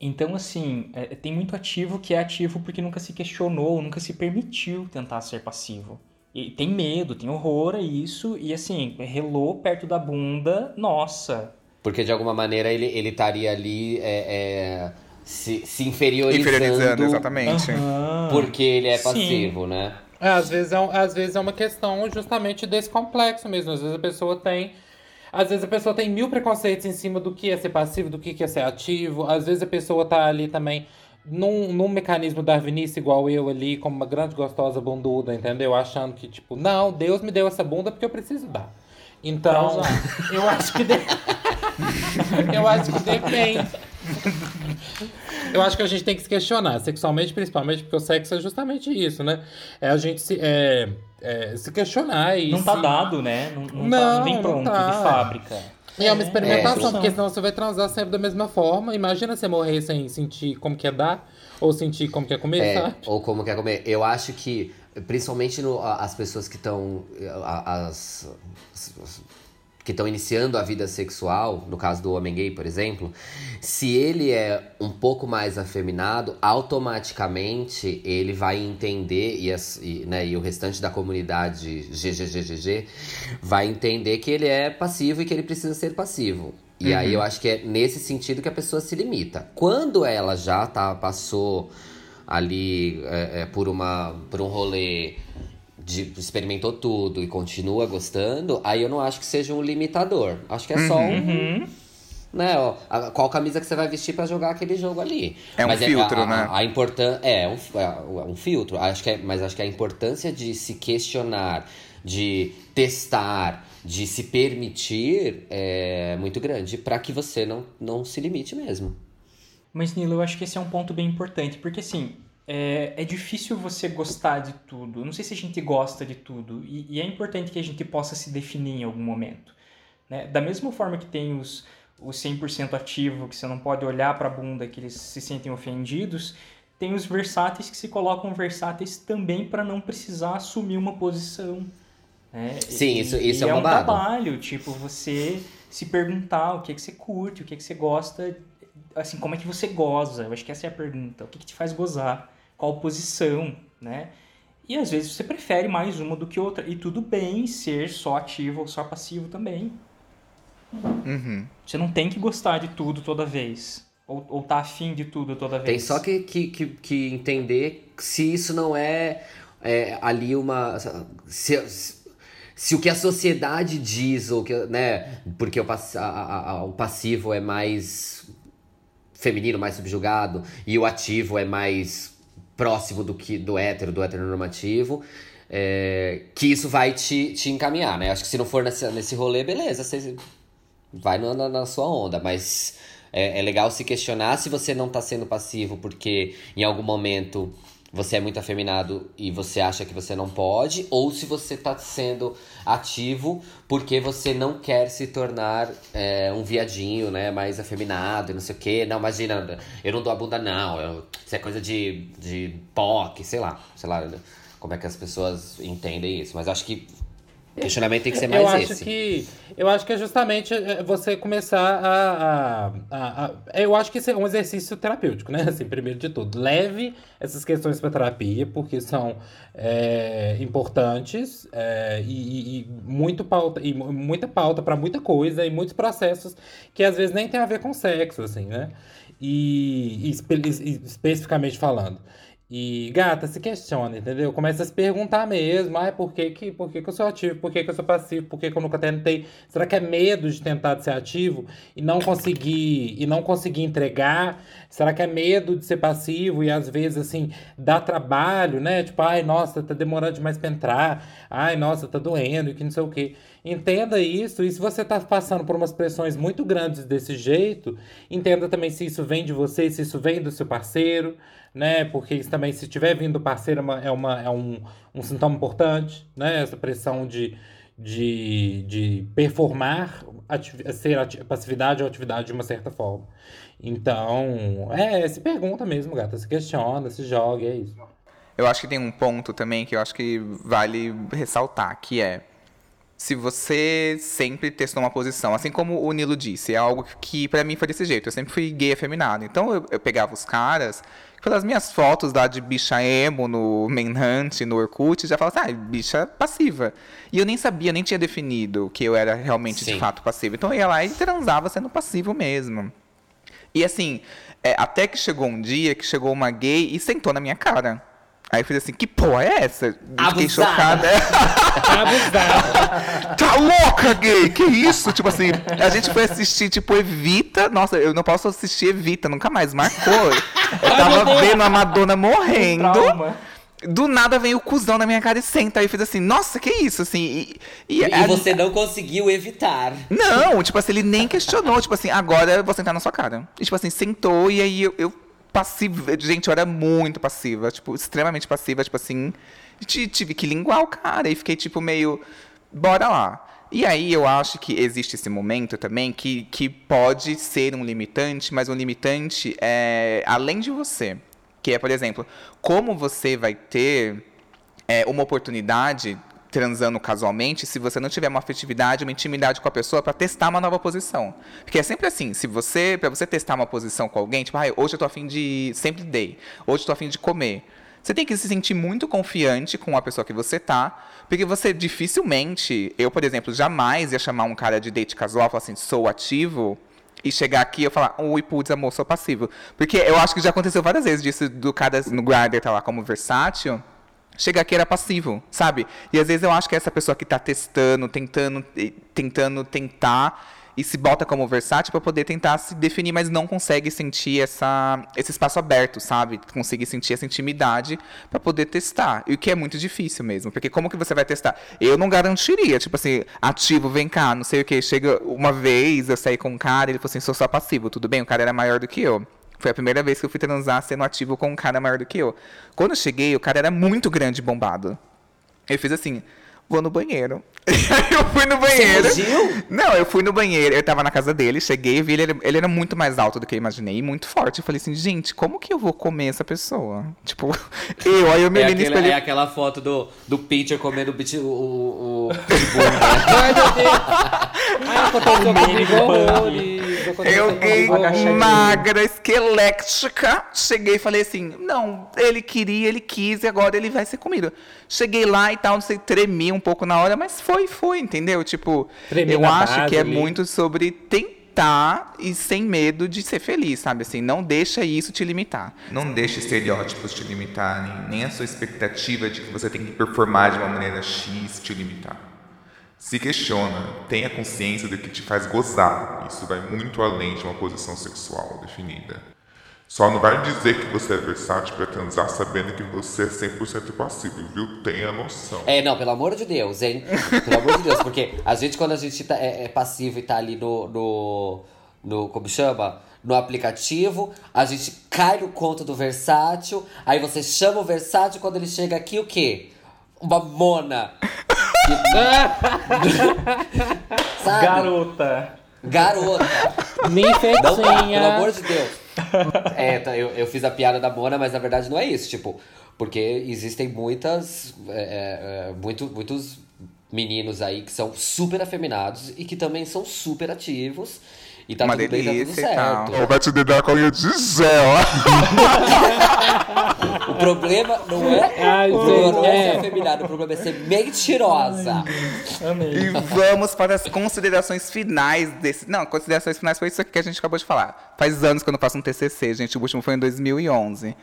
Então, assim, é, tem muito ativo que é ativo porque nunca se questionou, nunca se permitiu tentar ser passivo. E tem medo, tem horror a isso, e assim, relou perto da bunda, nossa. Porque de alguma maneira ele ele estaria ali é, é, se, se inferiorizando, Inferiorizando, exatamente. Aham. porque ele é Sim. passivo, né? É, às vezes é, às vezes é uma questão justamente desse complexo mesmo. Às vezes a pessoa tem. Às vezes a pessoa tem mil preconceitos em cima do que é ser passivo, do que que é ser ativo. Às vezes a pessoa tá ali também num, num mecanismo darwinista igual eu ali, como uma grande gostosa bunduda, entendeu? Achando que, tipo, não, Deus me deu essa bunda porque eu preciso dar. Então, eu acho que. de- eu acho que depende. Eu acho que a gente tem que se questionar, sexualmente principalmente, porque o sexo é justamente isso, né? É a gente se, é, é, se questionar e Não tá se- dado, né? Não, não, tá- Não, não vem não pronto tá. de fábrica. E é uma experimentação, é, porque senão você vai transar sempre da mesma forma. Imagina você morrer sem sentir como que é dar, ou sentir como que é comer, É, sabe? ou como quer comer. Eu acho que, principalmente no, as pessoas que estão. As, as- que estão iniciando a vida sexual, no caso do homem gay, por exemplo, se ele é um pouco mais afeminado, automaticamente ele vai entender, e, as, e, né, e o restante da comunidade GGGGG vai entender que ele é passivo e que ele precisa ser passivo. E aí eu acho que é nesse sentido que a pessoa se limita. Quando ela já tá, passou ali é, é, por, uma, por um rolê de, experimentou tudo e continua gostando, aí eu não acho que seja um limitador. Acho que é só um. Né, ó, a- qual camisa que você vai vestir pra jogar aquele jogo ali. É um Mas filtro, a, a, né? A, importância é um, é um filtro. Acho que é, mas acho que a importância de se questionar, de testar, de se permitir é muito grande pra que você não, não se limite mesmo. Mas, Nilo, eu acho que esse é um ponto bem importante, porque assim, é, é difícil você gostar de tudo. Não sei se a gente gosta de tudo, e, e é importante que a gente possa se definir em algum momento. Né? Da mesma forma que tem os, os 100% ativo, que você não pode olhar para a bunda, que eles se sentem ofendidos, tem os versáteis que se colocam versáteis também para não precisar assumir uma posição. né? Sim, E- isso- isso e é um um babado. trabalho, tipo, você se perguntar o que, é que você curte, o que, é que você gosta, assim, como é que você goza? Eu acho que essa é a pergunta. O que, que te faz gozar? Qual posição, né? E às vezes você prefere mais uma do que outra. E tudo bem ser só ativo ou só passivo também. Uhum. Você não tem que gostar de tudo toda vez. Ou, ou tá afim de tudo toda vez. Tem só que, que, que, que entender se isso não é, é, ali uma. Se, se o que a sociedade diz, ou que, né? Porque o, a- a- o passivo é mais feminino, mais subjugado, e o ativo é mais próximo do que do hétero, do heteronormativo. é, que isso vai te, te encaminhar, né? Acho que se não for nesse, nesse rolê, beleza, você vai na, na- na sua onda, mas é, é legal se questionar se você não tá sendo passivo porque em algum momento você é muito afeminado e você acha que você não pode, ou se você tá sendo ativo porque você não quer se tornar é, um viadinho, né, mais afeminado e não sei o quê. Não, imagina, eu não dou a bunda não, eu- isso é coisa de, de POC, sei lá, sei lá como é que as pessoas entendem isso, mas acho que o questionamento tem que ser mais eu acho esse. que eu acho que é justamente é, você começar a, a, a- a- eu acho que isso é um exercício terapêutico né? Assim primeiro de tudo leve essas questões para terapia porque são é, importantes é, e, e- muito pauta e mu- muita pauta para muita coisa e muitos processos que às vezes nem tem a ver com sexo assim né? E, e espe- e- especificamente falando e, gata, se questiona, entendeu? Começa a se perguntar mesmo. Ai, por que, que, por que, que eu sou ativo? Por que, que eu sou passivo? Por que, que eu nunca tentei? Será que é medo de tentar ser ativo e não conseguir e não conseguir entregar? Será que é medo de ser passivo e às vezes, assim, dá trabalho, né? Tipo, ai, nossa, tá demorando demais pra entrar. Ai, nossa, tá doendo e que não sei o quê. Entenda isso. E se você tá passando por umas pressões muito grandes desse jeito, entenda também se isso vem de você, se isso vem do seu parceiro né? Porque isso também, se tiver vindo do parceiro, é, é, uma- é um, um sintoma importante, né? Essa pressão de, de, de performar, ati- ser ati- passividade ou atividade de uma certa forma. Então, é, se pergunta mesmo, gata, se questiona, se joga, é isso. Eu acho que tem um ponto também que eu acho que vale ressaltar, que é se você sempre testou uma posição, assim como o Nilo disse, é algo que pra mim foi desse jeito. Eu sempre fui gay afeminado. Então eu, eu pegava os caras, pelas minhas fotos lá de bicha emo no Manhunt, no Orkut, já falava assim, ah, bicha passiva. E eu nem sabia, nem tinha definido que eu era realmente de Sim. fato passivo. Então eu ia lá e transava sendo passivo mesmo. E assim, é, até que chegou um dia que chegou uma gay e sentou na minha cara. Aí eu fiz assim, que porra é essa? Eu Fiquei Abusada. chocada. Abusado. tá louca, gay? Que isso? Tipo assim, a gente foi assistir, tipo, Evita. Nossa, eu não posso assistir Evita, nunca mais marcou. Eu tava vendo a Madonna morrendo. Do nada vem o cuzão na minha cara e senta. Aí eu fiz assim, nossa, que isso? Assim, e, e- E a- você não conseguiu evitar. não, tipo assim, ele nem questionou. Tipo assim, agora eu vou sentar na sua cara. E, tipo assim, sentou e aí eu, eu passiva. Gente, eu era muito passiva. Tipo, extremamente passiva. Tipo assim, ti- tive que linguar o cara. E fiquei, tipo, meio, bora lá. E aí eu acho que existe esse momento também que, que pode ser um limitante, mas um limitante é além de você. Que é, por exemplo, como você vai ter é, uma oportunidade transando casualmente se você não tiver uma afetividade, uma intimidade com a pessoa para testar uma nova posição. Porque é sempre assim, se você, para você testar uma posição com alguém, tipo, ah, hoje eu tô afim de, sempre dei, hoje eu tô afim de comer. Você tem que se sentir muito confiante com a pessoa que você tá, porque você dificilmente, eu, por exemplo, jamais ia chamar um cara de date casual, falar assim, sou ativo, e chegar aqui e eu falar, ui, putz, amor, sou passivo. Porque eu acho que já aconteceu várias vezes disso, do cara no Grindr tá lá como versátil, chegar aqui era passivo, sabe? E às vezes eu acho que essa pessoa que tá testando, tentando, tentando tentar e se bota como versátil para poder tentar se definir, mas não consegue sentir essa, esse espaço aberto, sabe? Conseguir sentir essa intimidade para poder testar. E o que é muito difícil mesmo, porque como que você vai testar? Eu não garantiria, tipo assim, ativo, vem cá, não sei o que. Chega uma vez, eu saí com um cara, ele falou assim, sou só passivo, tudo bem? O cara era maior do que eu. Foi a primeira vez que eu fui transar sendo ativo com um cara maior do que eu. Quando eu cheguei, o cara era muito grande e bombado. Eu fiz assim, vou no banheiro. eu fui no banheiro. Você fugiu? Não, eu fui no banheiro, eu tava na casa dele, cheguei e vi ele, ele era muito mais alto do que eu imaginei, e muito forte. Eu falei assim, gente, como que eu vou comer essa pessoa? Tipo, eu, aí eu me É, aquele- espelho. é aquela foto do, do Peter comendo o, bit- o, o, o né? Ai, meu Deus. Ai, aconteceu comigo Eu magra, esquelética. Cheguei e falei assim: não, ele queria, ele quis e agora ele vai ser comido. Cheguei lá e tal, não sei, tremi um pouco na hora, mas foi, foi, entendeu? Tipo, Tremi eu acho base que é ali. muito sobre tentar e sem medo de ser feliz, sabe? Assim, não deixa isso te limitar. Não deixa estereótipos te limitarem, nem a sua expectativa de que você tem que performar de uma maneira X te limitar. Se questiona, tenha consciência do que te faz gozar. Isso vai muito além de uma posição sexual definida. Só não vai dizer que você é versátil para transar sabendo que você é 100% passivo, viu? Tenha noção. É, não, pelo amor de Deus, hein? Pelo amor de Deus, porque a gente, quando a gente tá- é, é passivo e tá ali no, no, no. Como chama? No aplicativo, a gente cai no conto do versátil, aí você chama o versátil, quando ele chega aqui, o quê? Uma mona. Sabe? Garota. Garota. Não, Ninfetinha. pelo amor de Deus. É, tá, eu, eu fiz a piada da Mona, mas na verdade não é isso. Tipo, porque existem muitas. é, é, é, muito, muitos meninos aí que são super afeminados e que também são super ativos. E tá Uma tudo bem, tá tudo delícia e tal. certo. vai te dedar com a unha de gel. O problema não é. Ai, o problema não é gente, ser é. afeminado, o problema é ser mentirosa. Amei. E vamos para as considerações finais desse. Não, considerações finais foi isso que a gente acabou de falar. Faz anos que eu não faço um TCC, gente. O último foi em 2011.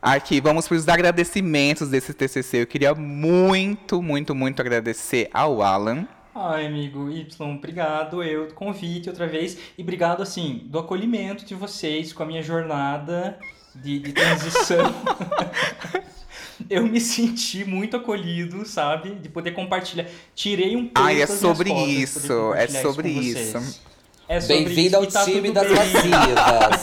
Aqui, vamos para os agradecimentos desse TCC. Eu queria muito, muito, muito agradecer ao Alan. Ai, amigo Y, obrigado eu do convite outra vez e obrigado, assim, do acolhimento de vocês com a minha jornada de, de transição. eu me senti muito acolhido, sabe? De poder compartilhar. Tirei um pouco Ai, é das minhas sobre isso, é sobre vocês. isso. É Bem-vindo isso ao tá time das bem. É passivas.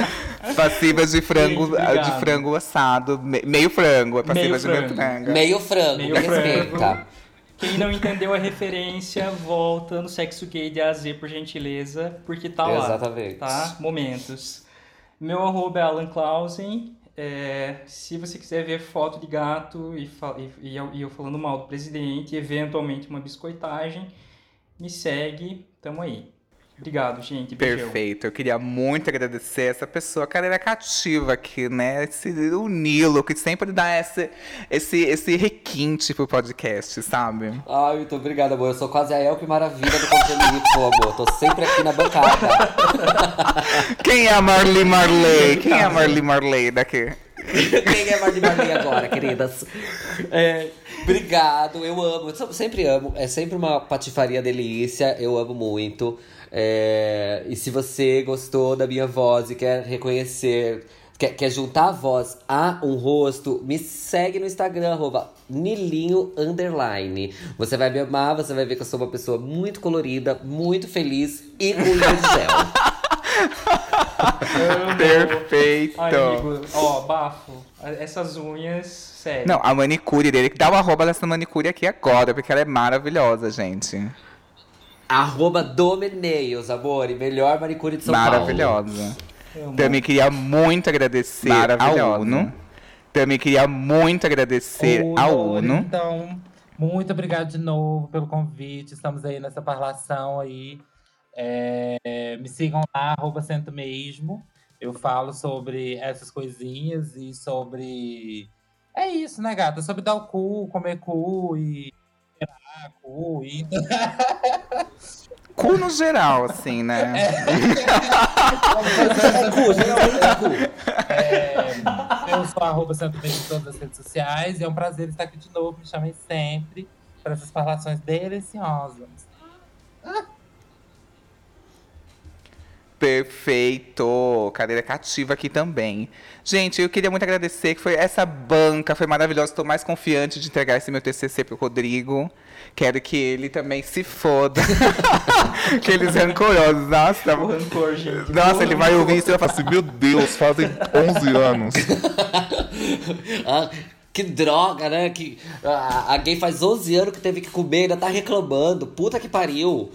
Passivas de frango, Gente, de frango assado. me- meio frango, é passivas de meio frango. frango. Meio frango, Meio me frango. respeita. Quem não entendeu a referência, volta no Sexo Gay de AZ, por gentileza, porque tá lá. Exatamente. Tá? Momentos. Meu arroba é Alan Clausen. É, se você quiser ver foto de gato e, e- e eu, falando mal do presidente, eventualmente uma biscoitagem, me segue, tamo aí. Obrigado, gente. Beijão. Perfeito. Eu queria muito agradecer essa pessoa, cara, era cativa aqui, né? Esse, o Nilo, que sempre dá esse, esse, esse requinte pro podcast, sabe? Ai, muito obrigada, amor. Eu sou quase a Elke Maravilha do Conselho Y, amor. Tô sempre aqui na bancada. Quem é a Marli Marley? Quem é a Marli Marley daqui? Quem é Marli Marley agora, queridas? É, obrigado, eu amo. Eu sempre amo. É sempre uma patifaria delícia. Eu amo muito. É, e se você gostou da minha voz e quer reconhecer, quer, quer juntar a voz a um rosto, me segue no Instagram, arroba Nilinho Underline. Você vai me amar, você vai ver que eu sou uma pessoa muito colorida, muito feliz e com de gel. Perfeito. Ai, amigo, ó, bafo. Essas unhas, sério. Não, a manicure dele, dá o arroba dessa manicure aqui agora, porque ela é maravilhosa, gente. Arroba Domenails, amor, e melhor manicure de São Paulo. maravilhosa. Amo. Também queria muito agradecer ao. Uno. Também queria muito agradecer ao Uno. Então, Muito obrigado de novo pelo convite. Estamos aí nessa parlação aí. É, me sigam lá, arroba Centro Mesmo. Eu falo sobre essas coisinhas e sobre. É isso, né, gata? Sobre dar o cu, comer cu e. cheirar cu e. Cu no geral, assim, né? É cu, geralmente é cu. É, eu sou arroba Santo em todas as redes sociais e é um prazer estar aqui de novo. Me chamem sempre para essas parlações deliciosas. Perfeito! Cadeira cativa aqui também. Gente, eu queria muito agradecer que foi essa banca, foi maravilhosa. Estou mais confiante de entregar esse meu TCC pro Rodrigo. Quero que ele também se foda. Aqueles rancorosos. Nossa, O rancor, gente. nossa ele vai ouvir isso e vai falar Assim, meu Deus, fazem 11 anos. Ah, que droga, né? Que, a, a gay faz 11 anos que teve que comer e ainda tá reclamando. Puta que pariu.